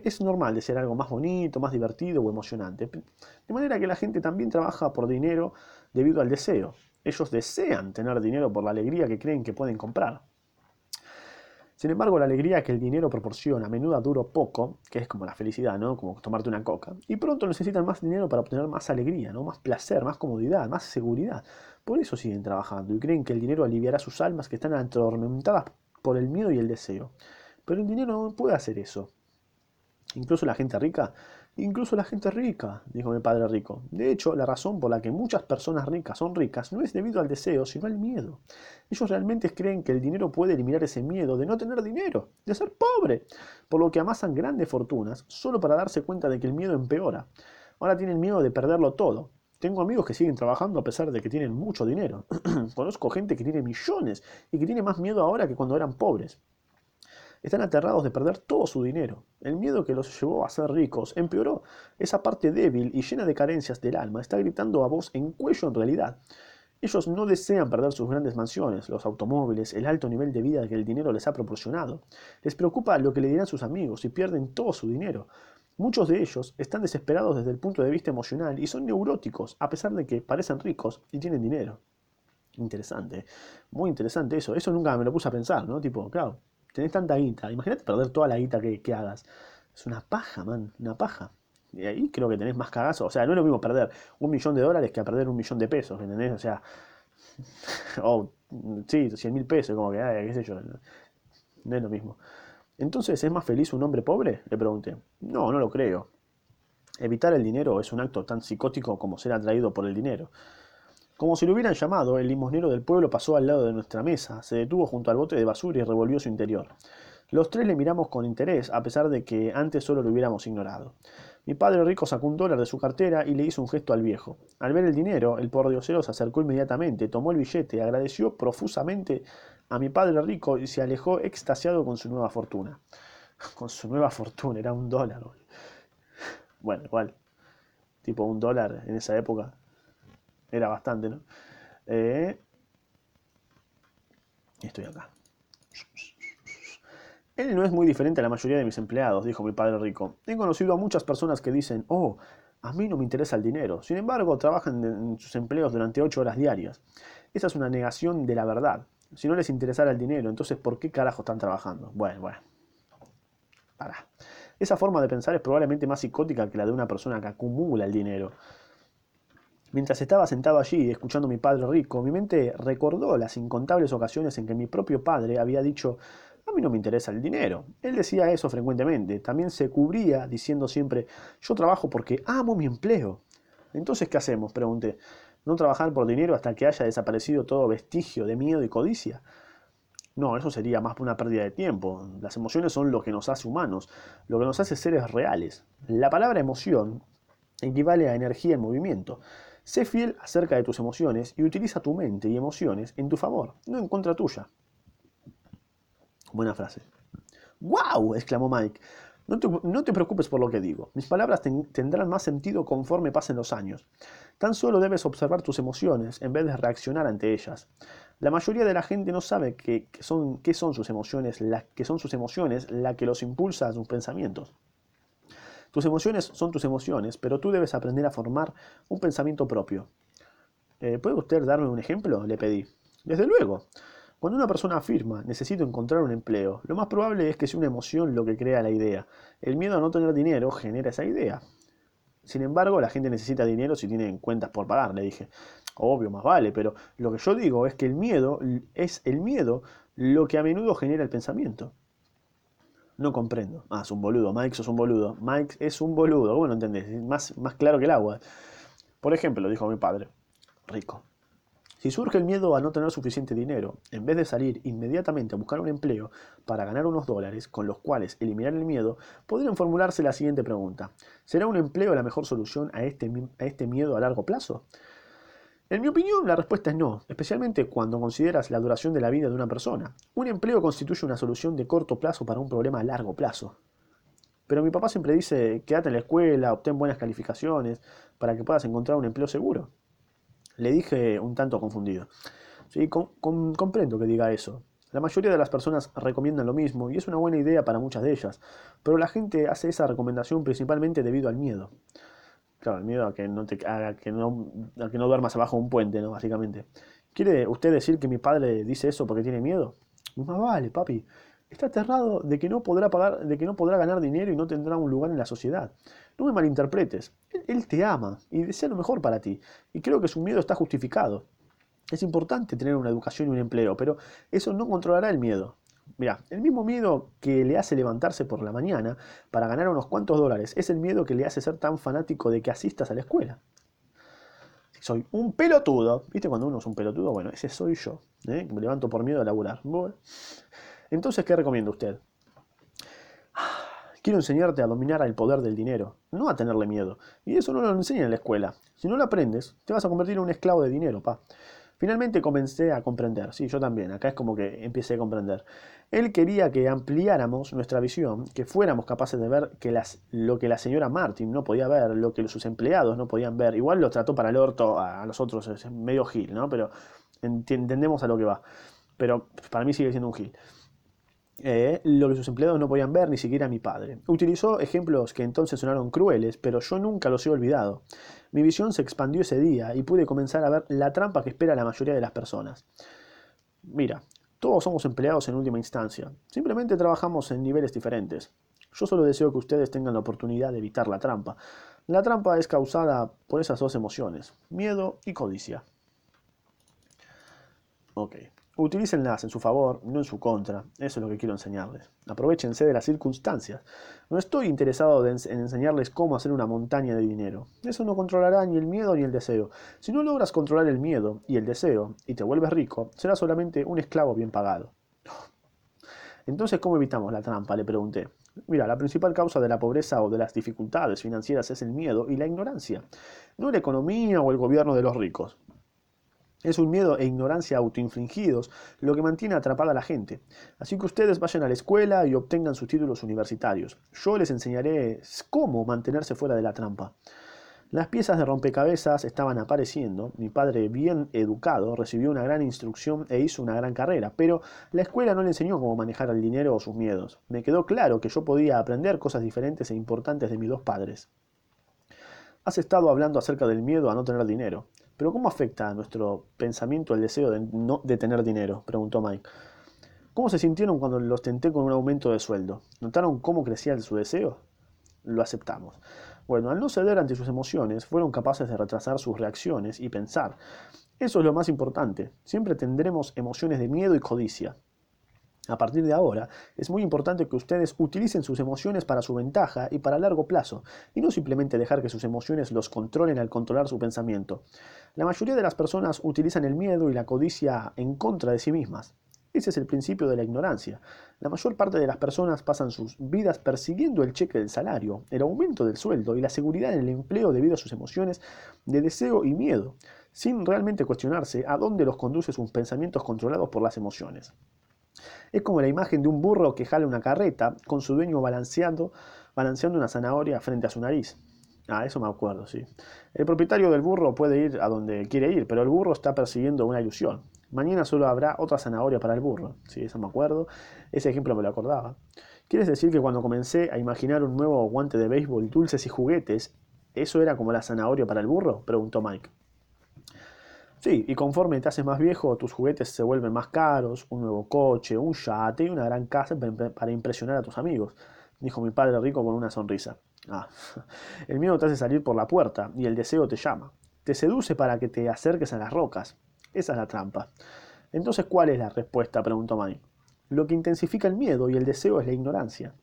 es normal desear algo más bonito, más divertido o emocionante. De manera que la gente también trabaja por dinero debido al deseo. Ellos desean tener dinero por la alegría que creen que pueden comprar. Sin embargo, la alegría que el dinero proporciona a menudo dura poco, que es como la felicidad, ¿no? Como tomarte una coca. Y pronto necesitan más dinero para obtener más alegría, ¿no? Más placer, más comodidad, más seguridad. Por eso siguen trabajando y creen que el dinero aliviará sus almas que están atormentadas por el miedo y el deseo. Pero el dinero no puede hacer eso. Incluso la gente rica, incluso la gente rica, dijo mi padre rico. De hecho, la razón por la que muchas personas ricas son ricas no es debido al deseo, sino al miedo. Ellos realmente creen que el dinero puede eliminar ese miedo de no tener dinero, de ser pobre, por lo que amasan grandes fortunas solo para darse cuenta de que el miedo empeora. Ahora tienen miedo de perderlo todo. Tengo amigos que siguen trabajando a pesar de que tienen mucho dinero. [CLEARS THROAT] Conozco gente que tiene millones y que tiene más miedo ahora que cuando eran pobres. Están aterrados de perder todo su dinero. El miedo que los llevó a ser ricos empeoró. Esa parte débil y llena de carencias del alma está gritando a voz en cuello en realidad. Ellos no desean perder sus grandes mansiones, los automóviles, el alto nivel de vida que el dinero les ha proporcionado. Les preocupa lo que le dirán sus amigos si pierden todo su dinero. Muchos de ellos están desesperados desde el punto de vista emocional y son neuróticos, a pesar de que parecen ricos y tienen dinero. Interesante, muy interesante eso. Eso nunca me lo puse a pensar, ¿no? Tipo, claro, tenés tanta guita, imagínate perder toda la guita que, hagas. Es una paja, man, una paja. Y ahí creo que tenés más cagazo. O sea, no es lo mismo perder un millón de dólares que a perder un millón de pesos, ¿entendés? O sea, [LAUGHS] oh, sí, 100 mil pesos, como que, qué sé yo, no es lo mismo. Entonces, ¿es más feliz un hombre pobre? Le pregunté. No, no lo creo. Evitar el dinero es un acto tan psicótico como ser atraído por el dinero. Como si lo hubieran llamado, el limosnero del pueblo pasó al lado de nuestra mesa, se detuvo junto al bote de basura y revolvió su interior. Los tres le miramos con interés, a pesar de que antes solo lo hubiéramos ignorado. Mi padre rico sacó un dólar de su cartera y le hizo un gesto al viejo. Al ver el dinero, el pordiosero se acercó inmediatamente, tomó el billete, agradeció profusamente a mi padre rico y se alejó extasiado con su nueva fortuna. [LAUGHS] Con su nueva fortuna, era un dólar. Bueno, igual, tipo un dólar en esa época era bastante, ¿no? Eh, estoy acá. Él no es muy diferente a la mayoría de mis empleados, dijo mi padre rico. He conocido a muchas personas que dicen, oh, a mí no me interesa el dinero. Sin embargo, trabajan en sus empleos durante ocho horas diarias. Esa es una negación de la verdad. Si no les interesara el dinero, entonces ¿por qué carajo están trabajando? Bueno, bueno. Para. Esa forma de pensar es probablemente más psicótica que la de una persona que acumula el dinero. Mientras estaba sentado allí, escuchando a mi padre rico, mi mente recordó las incontables ocasiones en que mi propio padre había dicho, a mí no me interesa el dinero. Él decía eso frecuentemente. También se cubría diciendo siempre, yo trabajo porque amo mi empleo. Entonces, ¿qué hacemos? Pregunté. ¿No trabajar por dinero hasta que haya desaparecido todo vestigio de miedo y codicia? No, eso sería más una pérdida de tiempo. Las emociones son lo que nos hace humanos, lo que nos hace seres reales. La palabra emoción equivale a energía en movimiento. Sé fiel acerca de tus emociones y utiliza tu mente y emociones en tu favor, no en contra tuya. Buena frase. ¡Wow! exclamó Mike. No te, preocupes por lo que digo. Mis palabras tendrán más sentido conforme pasen los años. Tan solo debes observar tus emociones en vez de reaccionar ante ellas. La mayoría de la gente no sabe qué son, son sus emociones, la, que son sus emociones la que los impulsa a sus pensamientos. Tus emociones son tus emociones, pero tú debes aprender a formar un pensamiento propio. Eh, ¿Puede usted darme un ejemplo? Le pedí. Desde luego. Cuando una persona afirma, necesito encontrar un empleo, lo más probable es que sea una emoción lo que crea la idea. El miedo a no tener dinero genera esa idea. Sin embargo, la gente necesita dinero si tiene cuentas por pagar, le dije. Obvio, más vale, pero lo que yo digo es que el miedo es el miedo lo que a menudo genera el pensamiento. No comprendo. Ah, es un boludo. Mike, sos un boludo. Mike es un boludo. Bueno, entendés. Más, más claro que el agua. Por ejemplo, dijo mi padre. Rico. Si surge el miedo a no tener suficiente dinero, en vez de salir inmediatamente a buscar un empleo para ganar unos dólares con los cuales eliminar el miedo, podrían formularse la siguiente pregunta. ¿Será un empleo la mejor solución a este, a este miedo a largo plazo? En mi opinión, la respuesta es no, especialmente cuando consideras la duración de la vida de una persona. Un empleo constituye una solución de corto plazo para un problema a largo plazo. Pero mi papá siempre dice, quédate en la escuela, obtén buenas calificaciones, para que puedas encontrar un empleo seguro. Le dije un tanto confundido. Sí, comprendo que diga eso. La mayoría de las personas recomiendan lo mismo y es una buena idea para muchas de ellas, pero la gente hace esa recomendación principalmente debido al miedo. Claro, el miedo a que no te que no, que no duermas abajo de un puente, ¿no? Básicamente. ¿Quiere usted decir que mi padre dice eso porque tiene miedo? Más vale, papi. Está aterrado de que no podrá pagar, de que no podrá ganar dinero y no tendrá un lugar en la sociedad. No me malinterpretes. Él, te ama y desea lo mejor para ti. Y creo que su miedo está justificado. Es importante tener una educación y un empleo, pero eso no controlará el miedo. Mira, el mismo miedo que le hace levantarse por la mañana para ganar unos cuantos dólares es el miedo que le hace ser tan fanático de que asistas a la escuela. Soy un pelotudo. ¿Viste cuando uno es un pelotudo? Bueno, ese soy yo. ¿eh? me levanto por miedo a laburar. Entonces, ¿qué recomienda usted? Quiero enseñarte a dominar el poder del dinero, no a tenerle miedo. Y eso no lo enseñan en la escuela. Si no lo aprendes, te vas a convertir en un esclavo de dinero, pa. Finalmente comencé a comprender, sí, yo también, acá es como que empecé a comprender. Él quería que ampliáramos nuestra visión, que fuéramos capaces de ver que las, lo que la señora Martin no podía ver, lo que sus empleados no podían ver. Igual lo trató para el orto a nosotros, es medio gil, ¿no? Pero entendemos a lo que va. Pero para mí sigue siendo un gil. Eh, lo que sus empleados no podían ver, ni siquiera mi padre. Utilizó ejemplos que entonces sonaron crueles, pero yo nunca los he olvidado. Mi visión se expandió ese día y pude comenzar a ver la trampa que espera la mayoría de las personas. Mira, todos somos empleados en última instancia. Simplemente trabajamos en niveles diferentes. Yo solo deseo que ustedes tengan la oportunidad de evitar la trampa. La trampa es causada por esas dos emociones, miedo y codicia. Ok. Utilícenlas en su favor, no en su contra. Eso es lo que quiero enseñarles. Aprovechense de las circunstancias. No estoy interesado en enseñarles cómo hacer una montaña de dinero. Eso no controlará ni el miedo ni el deseo. Si no logras controlar el miedo y el deseo y te vuelves rico, serás solamente un esclavo bien pagado. [LAUGHS] Entonces, ¿cómo evitamos la trampa? Le pregunté. Mira, la principal causa de la pobreza o de las dificultades financieras es el miedo y la ignorancia, no la economía o el gobierno de los ricos. Es un miedo e ignorancia autoinfligidos lo que mantiene atrapada a la gente. Así que ustedes vayan a la escuela y obtengan sus títulos universitarios. Yo les enseñaré cómo mantenerse fuera de la trampa. Las piezas de rompecabezas estaban apareciendo. Mi padre, bien educado, recibió una gran instrucción e hizo una gran carrera, pero la escuela no le enseñó cómo manejar el dinero o sus miedos. Me quedó claro que yo podía aprender cosas diferentes e importantes de mis dos padres. Has estado hablando acerca del miedo a no tener dinero. Pero ¿cómo afecta a nuestro pensamiento el deseo de, no, de tener dinero? preguntó Mike. ¿Cómo se sintieron cuando los tenté con un aumento de sueldo? ¿Notaron cómo crecía su deseo? Lo aceptamos. Bueno, al no ceder ante sus emociones, fueron capaces de retrasar sus reacciones y pensar. Eso es lo más importante. Siempre tendremos emociones de miedo y codicia. A partir de ahora, es muy importante que ustedes utilicen sus emociones para su ventaja y para largo plazo, y no simplemente dejar que sus emociones los controlen al controlar su pensamiento. La mayoría de las personas utilizan el miedo y la codicia en contra de sí mismas. Ese es el principio de la ignorancia. La mayor parte de las personas pasan sus vidas persiguiendo el cheque del salario, el aumento del sueldo y la seguridad en el empleo debido a sus emociones de deseo y miedo, sin realmente cuestionarse a dónde los conduce sus pensamientos controlados por las emociones. Es como la imagen de un burro que jala una carreta con su dueño balanceando, una zanahoria frente a su nariz. Ah, eso me acuerdo, sí. El propietario del burro puede ir a donde quiere ir, pero el burro está persiguiendo una ilusión. Mañana solo habrá otra zanahoria para el burro. Sí, eso me acuerdo. Ese ejemplo me lo acordaba. ¿Quieres decir que cuando comencé a imaginar un nuevo guante de béisbol, dulces y juguetes, eso era como la zanahoria para el burro? preguntó Mike. Sí, y conforme te haces más viejo, tus juguetes se vuelven más caros, un nuevo coche, un yate y una gran casa para impresionar a tus amigos, dijo mi padre rico con una sonrisa. Ah, [LAUGHS] el miedo te hace salir por la puerta y el deseo te llama. Te seduce para que te acerques a las rocas. Esa es la trampa. Entonces, ¿cuál es la respuesta? preguntó Mike. Lo que intensifica el miedo y el deseo es la ignorancia.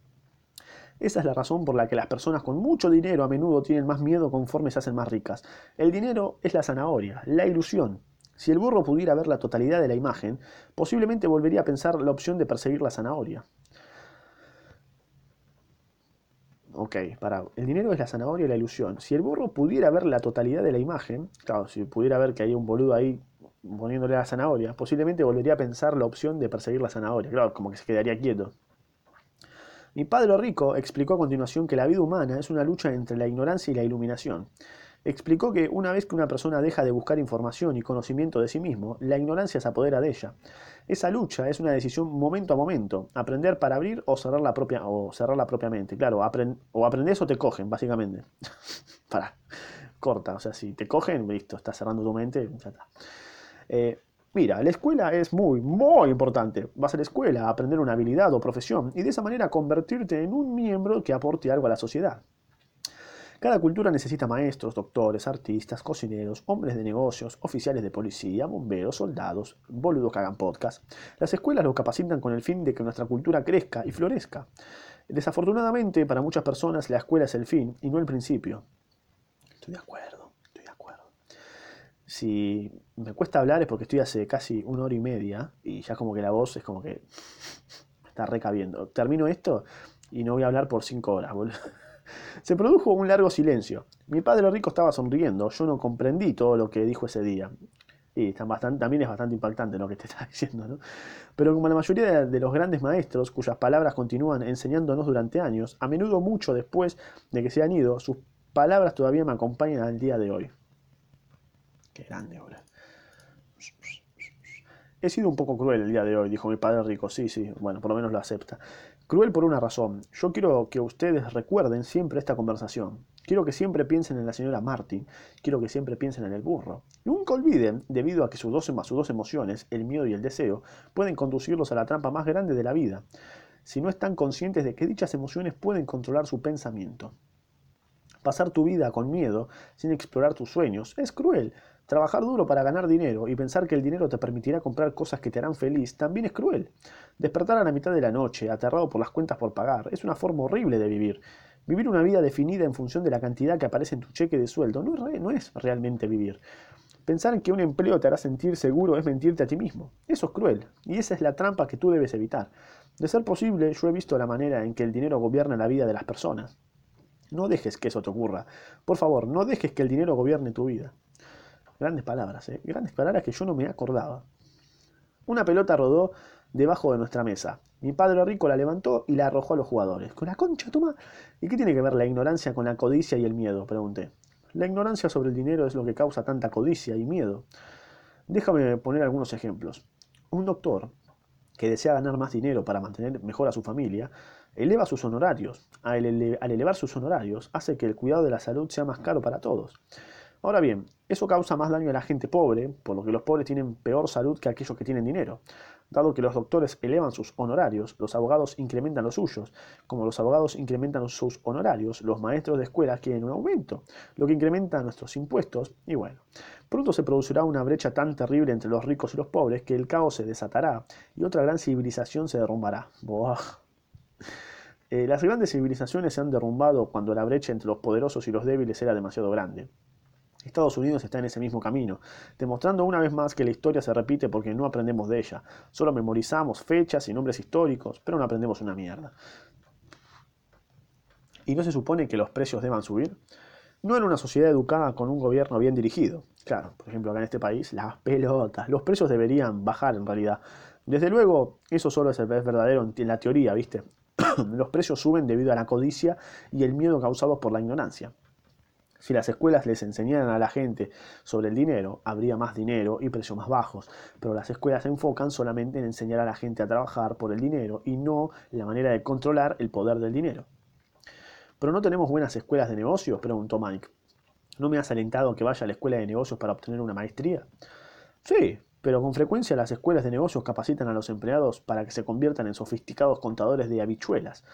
Esa es la razón por la que las personas con mucho dinero a menudo tienen más miedo conforme se hacen más ricas. El dinero es la zanahoria, la ilusión. Si el burro pudiera ver la totalidad de la imagen, posiblemente volvería a pensar la opción de perseguir la zanahoria. Ok, para. El dinero es la zanahoria y la ilusión. Si el burro pudiera ver la totalidad de la imagen, claro, si pudiera ver que hay un boludo ahí poniéndole la zanahoria, posiblemente volvería a pensar la opción de perseguir la zanahoria. Claro, como que se quedaría quieto. Mi padre rico explicó a continuación que la vida humana es una lucha entre la ignorancia y la iluminación. Explicó que una vez que una persona deja de buscar información y conocimiento de sí mismo, la ignorancia se apodera de ella. Esa lucha es una decisión momento a momento, aprender para abrir o cerrarla, propia, o cerrarla propiamente. Claro, o aprendes o te cogen, básicamente. [LAUGHS] para, corta, o sea, si te cogen, listo, estás cerrando tu mente, ya está. Eh, Mira, la escuela es muy, muy importante. Vas a la escuela a aprender una habilidad o profesión y de esa manera convertirte en un miembro que aporte algo a la sociedad. Cada cultura necesita maestros, doctores, artistas, cocineros, hombres de negocios, oficiales de policía, bomberos, soldados, boludos que hagan podcast. Las escuelas lo capacitan con el fin de que nuestra cultura crezca y florezca. Desafortunadamente, para muchas personas la escuela es el fin y no el principio. Estoy de acuerdo si me cuesta hablar es porque estoy hace casi una hora y media y ya como que la voz es como que [LAUGHS] está recabiendo. Termino esto y no voy a hablar por cinco horas, [LAUGHS] Se produjo un largo silencio. Mi padre rico estaba sonriendo, yo no comprendí todo lo que dijo ese día. Y también es bastante impactante lo que te [LAUGHS] está diciendo, ¿no? Pero como la mayoría de los grandes maestros, cuyas palabras continúan enseñándonos durante años, a menudo mucho después de que se han ido, sus palabras todavía me acompañan al día de hoy grande, ahora. He sido un poco cruel el día de hoy, dijo mi padre rico. Sí, sí, bueno, por lo menos lo acepta. Cruel por una razón. Yo quiero que ustedes recuerden siempre esta conversación. Quiero que siempre piensen en la señora Martin. Quiero que siempre piensen en el burro. nunca olviden, debido a que sus dos, sus dos emociones, el miedo y el deseo, pueden conducirlos a la trampa más grande de la vida, si no están conscientes de que dichas emociones pueden controlar su pensamiento. Pasar tu vida con miedo, sin explorar tus sueños, es cruel, Trabajar duro para ganar dinero y pensar que el dinero te permitirá comprar cosas que te harán feliz también es cruel. Despertar a la mitad de la noche, aterrado por las cuentas por pagar, es una forma horrible de vivir. Vivir una vida definida en función de la cantidad que aparece en tu cheque de sueldo no es, realmente vivir. Pensar en que un empleo te hará sentir seguro es mentirte a ti mismo. Eso es cruel, y esa es la trampa que tú debes evitar. De ser posible, yo he visto la manera en que el dinero gobierna la vida de las personas. No dejes que eso te ocurra. Por favor, no dejes que el dinero gobierne tu vida. Grandes palabras, ¿eh? Grandes palabras que yo no me acordaba. Una pelota rodó debajo de nuestra mesa. Mi padre rico la levantó y la arrojó a los jugadores. ¿Con la concha, toma? ¿Y qué tiene que ver la ignorancia con la codicia y el miedo? Pregunté. La ignorancia sobre el dinero es lo que causa tanta codicia y miedo. Déjame poner algunos ejemplos. Un doctor que desea ganar más dinero para mantener mejor a su familia, eleva sus honorarios. Al, elevar sus honorarios, hace que el cuidado de la salud sea más caro para todos. Ahora bien, eso causa más daño a la gente pobre, por lo que los pobres tienen peor salud que aquellos que tienen dinero. Dado que los doctores elevan sus honorarios, los abogados incrementan los suyos. Como los abogados incrementan sus honorarios, los maestros de escuela quieren un aumento, lo que incrementa nuestros impuestos y bueno. Pronto se producirá una brecha tan terrible entre los ricos y los pobres que el caos se desatará y otra gran civilización se derrumbará. Eh, las grandes civilizaciones se han derrumbado cuando la brecha entre los poderosos y los débiles era demasiado grande. Estados Unidos está en ese mismo camino, demostrando una vez más que la historia se repite porque no aprendemos de ella. Solo memorizamos fechas y nombres históricos, pero no aprendemos una mierda. ¿Y no se supone que los precios deban subir? No en una sociedad educada con un gobierno bien dirigido. Claro, por ejemplo, acá en este país, las pelotas, los precios deberían bajar en realidad. Desde luego, eso solo es verdadero en la teoría, ¿viste? [COUGHS] Los precios suben debido a la codicia y el miedo causados por la ignorancia. Si las escuelas les enseñaran a la gente sobre el dinero, habría más dinero y precios más bajos, pero las escuelas se enfocan solamente en enseñar a la gente a trabajar por el dinero y no la manera de controlar el poder del dinero. ¿Pero no tenemos buenas escuelas de negocios? preguntó Mike. ¿No me has alentado a que vaya a la escuela de negocios para obtener una maestría? Sí, pero con frecuencia las escuelas de negocios capacitan a los empleados para que se conviertan en sofisticados contadores de habichuelas.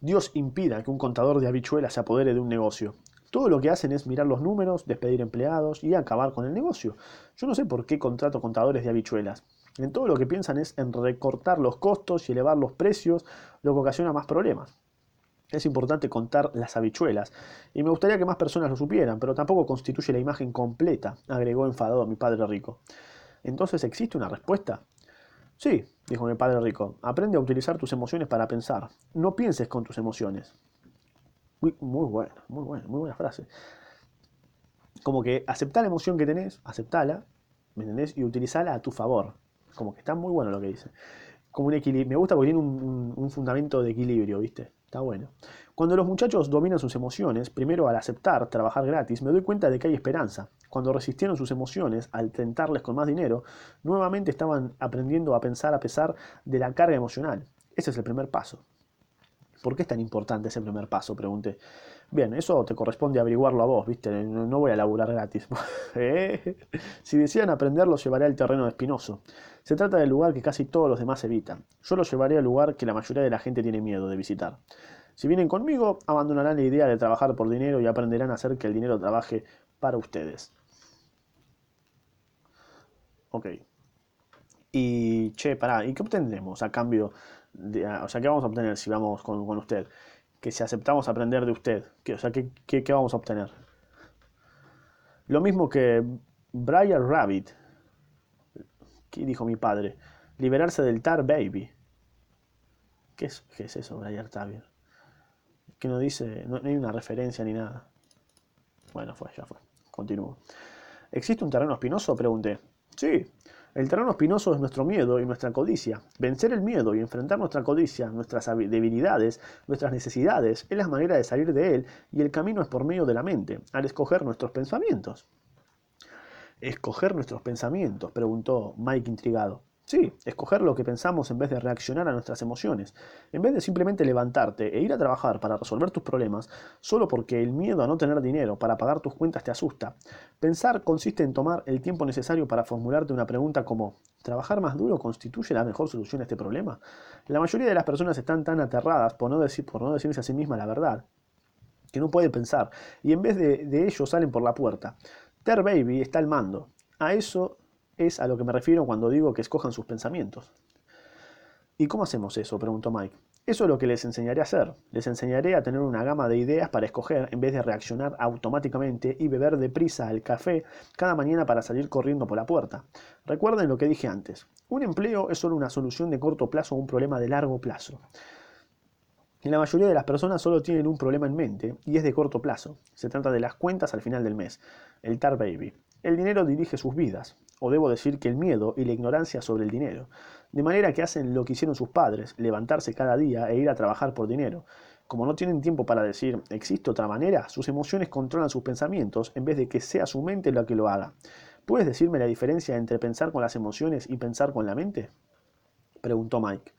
Dios impida que un contador de habichuelas se apodere de un negocio. Todo lo que hacen es mirar los números, despedir empleados y acabar con el negocio. Yo no sé por qué contrato contadores de habichuelas. En todo lo que piensan es en recortar los costos y elevar los precios, lo que ocasiona más problemas. Es importante contar las habichuelas, y me gustaría que más personas lo supieran, pero tampoco constituye la imagen completa, agregó enfadado mi padre rico. Entonces, ¿existe una respuesta? Sí, dijo mi padre rico, aprende a utilizar tus emociones para pensar. No pienses con tus emociones. Muy, muy buena, muy buena, muy buena frase. Como que aceptar la emoción que tenés, aceptala, ¿me entendés? Y utilizala a tu favor. Como que está muy bueno lo que dice. Como un equilibrio. Me gusta porque tiene un, fundamento de equilibrio, ¿viste? Está bueno. Cuando los muchachos dominan sus emociones, primero al aceptar trabajar gratis, me doy cuenta de que hay esperanza. Cuando resistieron sus emociones al tentarles con más dinero, nuevamente estaban aprendiendo a pensar a pesar de la carga emocional. Ese es el primer paso. ¿Por qué es tan importante ese primer paso? Pregunté. Bien, eso te corresponde averiguarlo a vos, ¿viste? No voy a laburar gratis. [LAUGHS] ¿Eh? si desean aprender, los llevaré al terreno espinoso. Se trata del lugar que casi todos los demás evitan. Yo los llevaré al lugar que la mayoría de la gente tiene miedo de visitar. Si vienen conmigo, abandonarán la idea de trabajar por dinero y aprenderán a hacer que el dinero trabaje para ustedes. Ok. Y, che, pará, ¿y qué obtendremos a cambio o sea, ¿qué vamos a obtener si vamos con, usted? Que si aceptamos aprender de usted, ¿qué, o sea, ¿qué, qué, vamos a obtener? Lo mismo que Brian Rabbit, ¿qué dijo mi padre? Liberarse del Tar Baby. ¿Qué es, qué es eso, Brian Tabir? Que no dice, no, no hay una referencia ni nada. Bueno, fue, ya fue. Continúo. ¿Existe un terreno espinoso? Pregunté. Sí, el terreno espinoso es nuestro miedo y nuestra codicia. Vencer el miedo y enfrentar nuestra codicia, nuestras debilidades, nuestras necesidades, es la manera de salir de él y el camino es por medio de la mente, al escoger nuestros pensamientos. ¿Escoger nuestros pensamientos? preguntó Mike intrigado. Sí, escoger lo que pensamos en vez de reaccionar a nuestras emociones. En vez de simplemente levantarte e ir a trabajar para resolver tus problemas, solo porque el miedo a no tener dinero para pagar tus cuentas te asusta. Pensar consiste en tomar el tiempo necesario para formularte una pregunta como ¿trabajar más duro constituye la mejor solución a este problema? La mayoría de las personas están tan aterradas por no, decir, por no decirse a sí misma la verdad que no pueden pensar y en vez de, de ello salen por la puerta. Ter Baby está al mando. A eso es a lo que me refiero cuando digo que escojan sus pensamientos. ¿Y cómo hacemos eso? preguntó Mike. Eso es lo que les enseñaré a hacer. Les enseñaré a tener una gama de ideas para escoger en vez de reaccionar automáticamente y beber deprisa el café cada mañana para salir corriendo por la puerta. Recuerden lo que dije antes. Un empleo es solo una solución de corto plazo a un problema de largo plazo. La mayoría de las personas solo tienen un problema en mente y es de corto plazo. Se trata de las cuentas al final del mes, el Tar Baby. El dinero dirige sus vidas, o debo decir que el miedo y la ignorancia sobre el dinero, de manera que hacen lo que hicieron sus padres, levantarse cada día e ir a trabajar por dinero. Como no tienen tiempo para decir, ¿existe otra manera? Sus emociones controlan sus pensamientos en vez de que sea su mente la que lo haga. ¿Puedes decirme la diferencia entre pensar con las emociones y pensar con la mente? Preguntó Mike.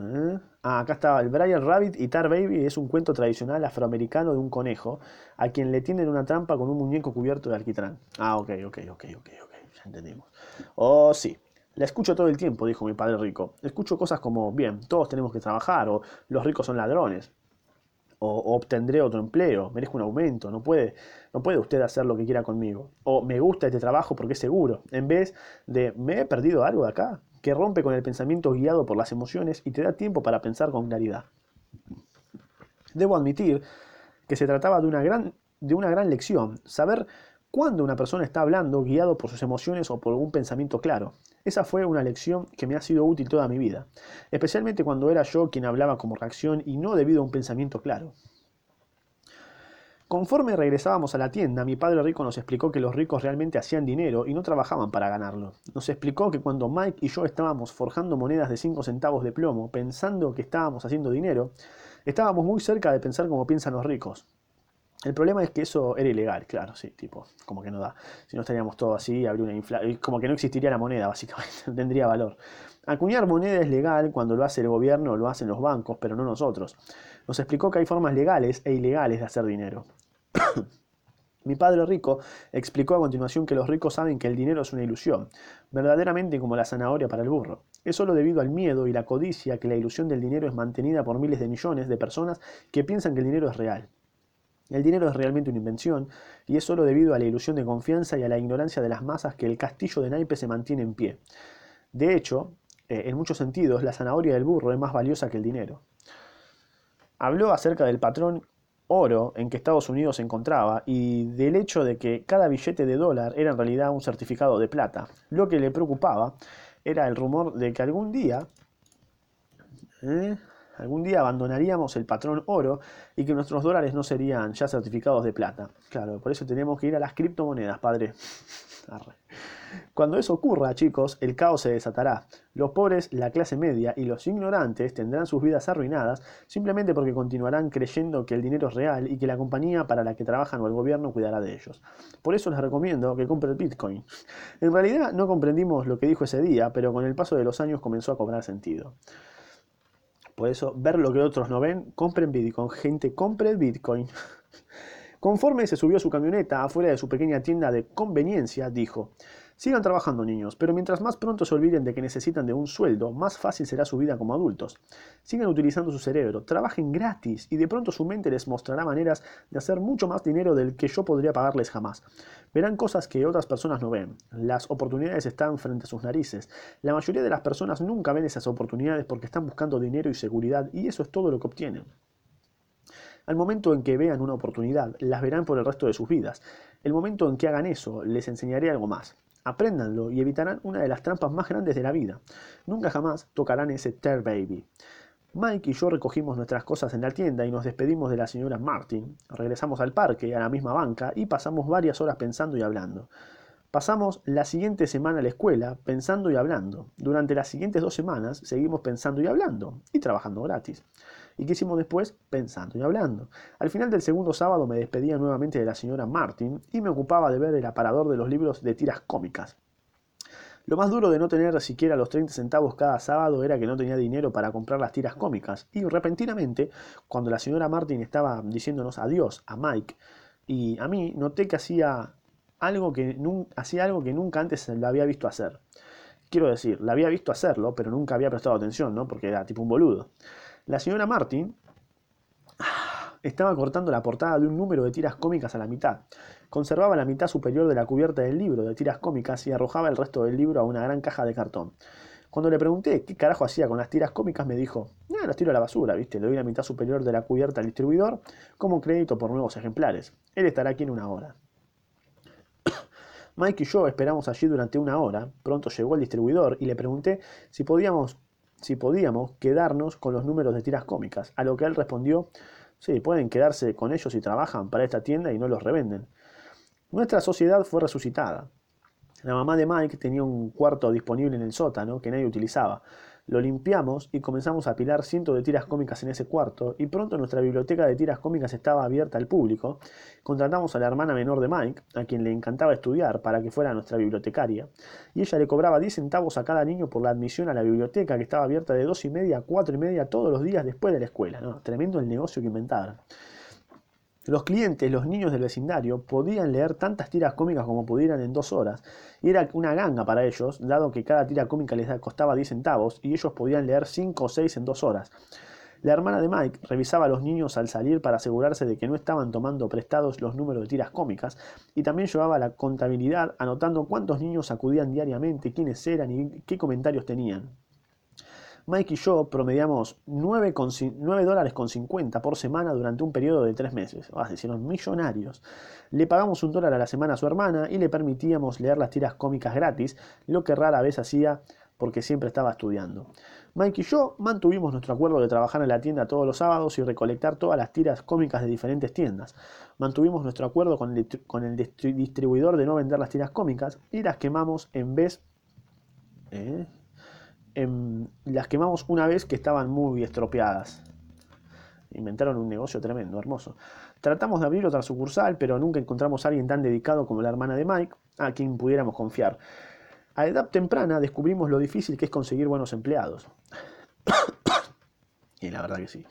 ¿Eh? Ah, acá está el Brian Rabbit y Tar Baby es un cuento tradicional afroamericano de un conejo a quien le tienden una trampa con un muñeco cubierto de alquitrán. Ah, ok, ok, ok, ok, ok, ya entendimos. Oh, sí. La escucho todo el tiempo, dijo mi padre rico. Escucho cosas como, bien, todos tenemos que trabajar, o los ricos son ladrones, o, obtendré otro empleo, merezco un aumento, no puede, no puede usted hacer lo que quiera conmigo, o me gusta este trabajo porque es seguro, en vez de, ¿me he perdido algo de acá? Que rompe con el pensamiento guiado por las emociones y te da tiempo para pensar con claridad. Debo admitir que se trataba de una gran, de una gran lección, saber cuándo una persona está hablando guiado por sus emociones o por algún pensamiento claro. Esa fue una lección que me ha sido útil toda mi vida, especialmente cuando era yo quien hablaba como reacción y no debido a un pensamiento claro. Conforme regresábamos a la tienda, mi padre rico nos explicó que los ricos realmente hacían dinero y no trabajaban para ganarlo. Nos explicó que cuando Mike y yo estábamos forjando monedas de 5 centavos de plomo, pensando que estábamos haciendo dinero, estábamos muy cerca de pensar como piensan los ricos. El problema es que eso era ilegal, claro, sí, tipo, como que no da. Si no estaríamos todos así, habría una inflación, como que no existiría la moneda, [LAUGHS] básicamente, tendría valor. Acuñar moneda es legal cuando lo hace el gobierno o lo hacen los bancos, pero no nosotros. Nos explicó que hay formas legales e ilegales de hacer dinero. [COUGHS] Mi padre rico explicó a continuación que los ricos saben que el dinero es una ilusión, verdaderamente como la zanahoria para el burro. Es solo debido al miedo y la codicia que la ilusión del dinero es mantenida por miles de millones de personas que piensan que el dinero es real. El dinero es realmente una invención y es solo debido a la ilusión de confianza y a la ignorancia de las masas que el castillo de naipes se mantiene en pie. De hecho, eh, en muchos sentidos, la zanahoria del burro es más valiosa que el dinero. Habló acerca del patrón oro en que Estados Unidos se encontraba y del hecho de que cada billete de dólar era en realidad un certificado de plata. Lo que le preocupaba era el rumor de que algún día, ¿eh? algún día abandonaríamos el patrón oro y que nuestros dólares no serían ya certificados de plata. Claro, por eso tenemos que ir a las criptomonedas, padre. [LAUGHS] Cuando eso ocurra, chicos, el caos se desatará. Los pobres, la clase media y los ignorantes tendrán sus vidas arruinadas simplemente porque continuarán creyendo que el dinero es real y que la compañía para la que trabajan o el gobierno cuidará de ellos. Por eso les recomiendo que compren Bitcoin. En realidad no comprendimos lo que dijo ese día, pero con el paso de los años comenzó a cobrar sentido. Por eso, ver lo que otros no ven, compren Bitcoin. Gente, compren Bitcoin. [LAUGHS] Conforme se subió a su camioneta afuera de su pequeña tienda de conveniencia, dijo, Sigan trabajando niños, pero mientras más pronto se olviden de que necesitan de un sueldo, más fácil será su vida como adultos. Sigan utilizando su cerebro, trabajen gratis y de pronto su mente les mostrará maneras de hacer mucho más dinero del que yo podría pagarles jamás. Verán cosas que otras personas no ven. Las oportunidades están frente a sus narices. La mayoría de las personas nunca ven esas oportunidades porque están buscando dinero y seguridad y eso es todo lo que obtienen. Al momento en que vean una oportunidad, las verán por el resto de sus vidas. El momento en que hagan eso, les enseñaré algo más. Apréndanlo y evitarán una de las trampas más grandes de la vida. Nunca jamás tocarán ese Ter Baby. Mike y yo recogimos nuestras cosas en la tienda y nos despedimos de la señora Martin. Regresamos al parque, a la misma banca, y pasamos varias horas pensando y hablando. Pasamos la siguiente semana a la escuela pensando y hablando. Durante las siguientes dos semanas seguimos pensando y hablando y trabajando gratis. ¿Y qué hicimos después? Pensando y hablando. Al final del segundo sábado me despedía nuevamente de la señora Martin y me ocupaba de ver el aparador de los libros de tiras cómicas. Lo más duro de no tener siquiera los 30 centavos cada sábado era que no tenía dinero para comprar las tiras cómicas. Y repentinamente, cuando la señora Martin estaba diciéndonos adiós a Mike y a mí, noté que hacía algo que, hacía algo que nunca antes la había visto hacer. Quiero decir, la había visto hacerlo, pero nunca había prestado atención, ¿no? Porque era tipo un boludo. La señora Martin estaba cortando la portada de un número de tiras cómicas a la mitad. Conservaba la mitad superior de la cubierta del libro de tiras cómicas y arrojaba el resto del libro a una gran caja de cartón. Cuando le pregunté qué carajo hacía con las tiras cómicas, me dijo, no, las tiro a la basura, viste, le doy la mitad superior de la cubierta al distribuidor como crédito por nuevos ejemplares. Él estará aquí en una hora. [COUGHS] Mike y yo esperamos allí durante una hora. Pronto llegó el distribuidor y le pregunté si podíamos, si podíamos quedarnos con los números de tiras cómicas, a lo que él respondió, sí, pueden quedarse con ellos si trabajan para esta tienda y no los revenden. Nuestra sociedad fue resucitada. La mamá de Mike tenía un cuarto disponible en el sótano que nadie utilizaba. Lo limpiamos y comenzamos a apilar cientos de tiras cómicas en ese cuarto y pronto nuestra biblioteca de tiras cómicas estaba abierta al público. Contratamos a la hermana menor de Mike, a quien le encantaba estudiar, para que fuera nuestra bibliotecaria, y ella le cobraba 10 centavos a cada niño por la admisión a la biblioteca que estaba abierta de 2 y media a 4 y media todos los días después de la escuela. Tremendo el negocio que inventaron. Los clientes, los niños del vecindario, podían leer tantas tiras cómicas como pudieran en dos horas, y era una ganga para ellos, dado que cada tira cómica les costaba 10 centavos, y ellos podían leer 5 o 6 en dos horas. La hermana de Mike revisaba a los niños al salir para asegurarse de que no estaban tomando prestados los números de tiras cómicas, y también llevaba la contabilidad anotando cuántos niños acudían diariamente, quiénes eran y qué comentarios tenían. Mike y yo promediamos 9, dólares con 50 por semana durante un periodo de 3 meses. Ah, se hicieron millonarios. Le pagamos un dólar a la semana a su hermana y le permitíamos leer las tiras cómicas gratis, lo que rara vez hacía porque siempre estaba estudiando. Mike y yo mantuvimos nuestro acuerdo de trabajar en la tienda todos los sábados y recolectar todas las tiras cómicas de diferentes tiendas. Mantuvimos nuestro acuerdo con el, con el distribuidor de no vender las tiras cómicas y las quemamos en vez... ¿eh? Las quemamos una vez que estaban muy estropeadas. Inventaron un negocio tremendo, hermoso. Tratamos de abrir otra sucursal, pero nunca encontramos a alguien tan dedicado como la hermana de Mike, a quien pudiéramos confiar. A edad temprana descubrimos lo difícil que es conseguir buenos empleados. [COUGHS] y la verdad que sí.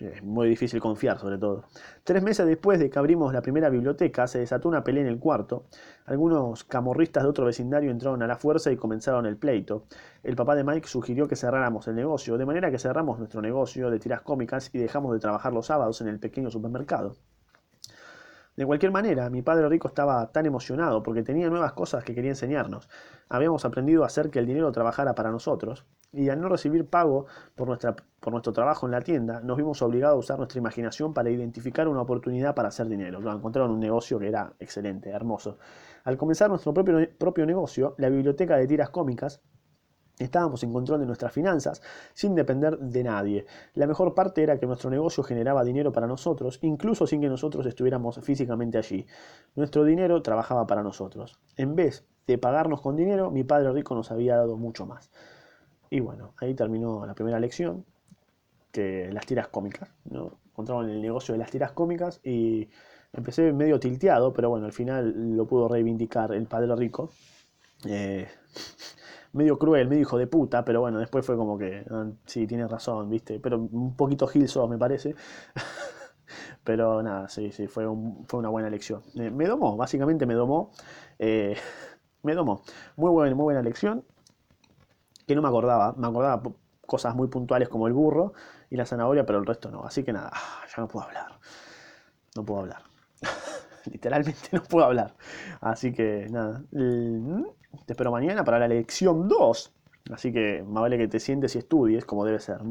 Es muy difícil confiar, sobre todo. Tres meses después de que abrimos la primera biblioteca, se desató una pelea en el cuarto. Algunos camorristas de otro vecindario entraron a la fuerza y comenzaron el pleito. El papá de Mike sugirió que cerráramos el negocio, de manera que cerramos nuestro negocio de tiras cómicas y dejamos de trabajar los sábados en el pequeño supermercado. De cualquier manera, mi padre rico estaba tan emocionado porque tenía nuevas cosas que quería enseñarnos. Habíamos aprendido a hacer que el dinero trabajara para nosotros, y al no recibir pago por, nuestra, por nuestro trabajo en la tienda, nos vimos obligados a usar nuestra imaginación para identificar una oportunidad para hacer dinero. Nos encontraron un negocio que era excelente, hermoso. Al comenzar nuestro propio, propio negocio, la biblioteca de tiras cómicas, Estábamos en control de nuestras finanzas sin depender de nadie. La mejor parte era que nuestro negocio generaba dinero para nosotros, incluso sin que nosotros estuviéramos físicamente allí. Nuestro dinero trabajaba para nosotros. En vez de pagarnos con dinero, mi padre rico nos había dado mucho más. Y bueno, ahí terminó la primera lección, que las tiras cómicas. ¿no? Encontraron el negocio de las tiras cómicas y empecé medio tilteado, pero bueno, al final lo pudo reivindicar el padre rico. Eh, [LAUGHS] medio cruel, medio hijo de puta, pero bueno, después fue como que, ah, sí, tiene razón, ¿viste? Pero un poquito Gilso, me parece. [LAUGHS] pero nada, sí, sí, fue, fue una buena elección. Eh, me domó, básicamente me domó. Eh, [LAUGHS] me domó. Muy buena, muy buena elección. Que no me acordaba, me acordaba cosas muy puntuales como el burro y la zanahoria, pero el resto no. Así que nada, ah, ya no puedo hablar. No puedo hablar. [LAUGHS] Literalmente no puedo hablar. Así que nada. Te espero mañana para la lección 2. Así que más vale que te sientes y estudies como debe ser.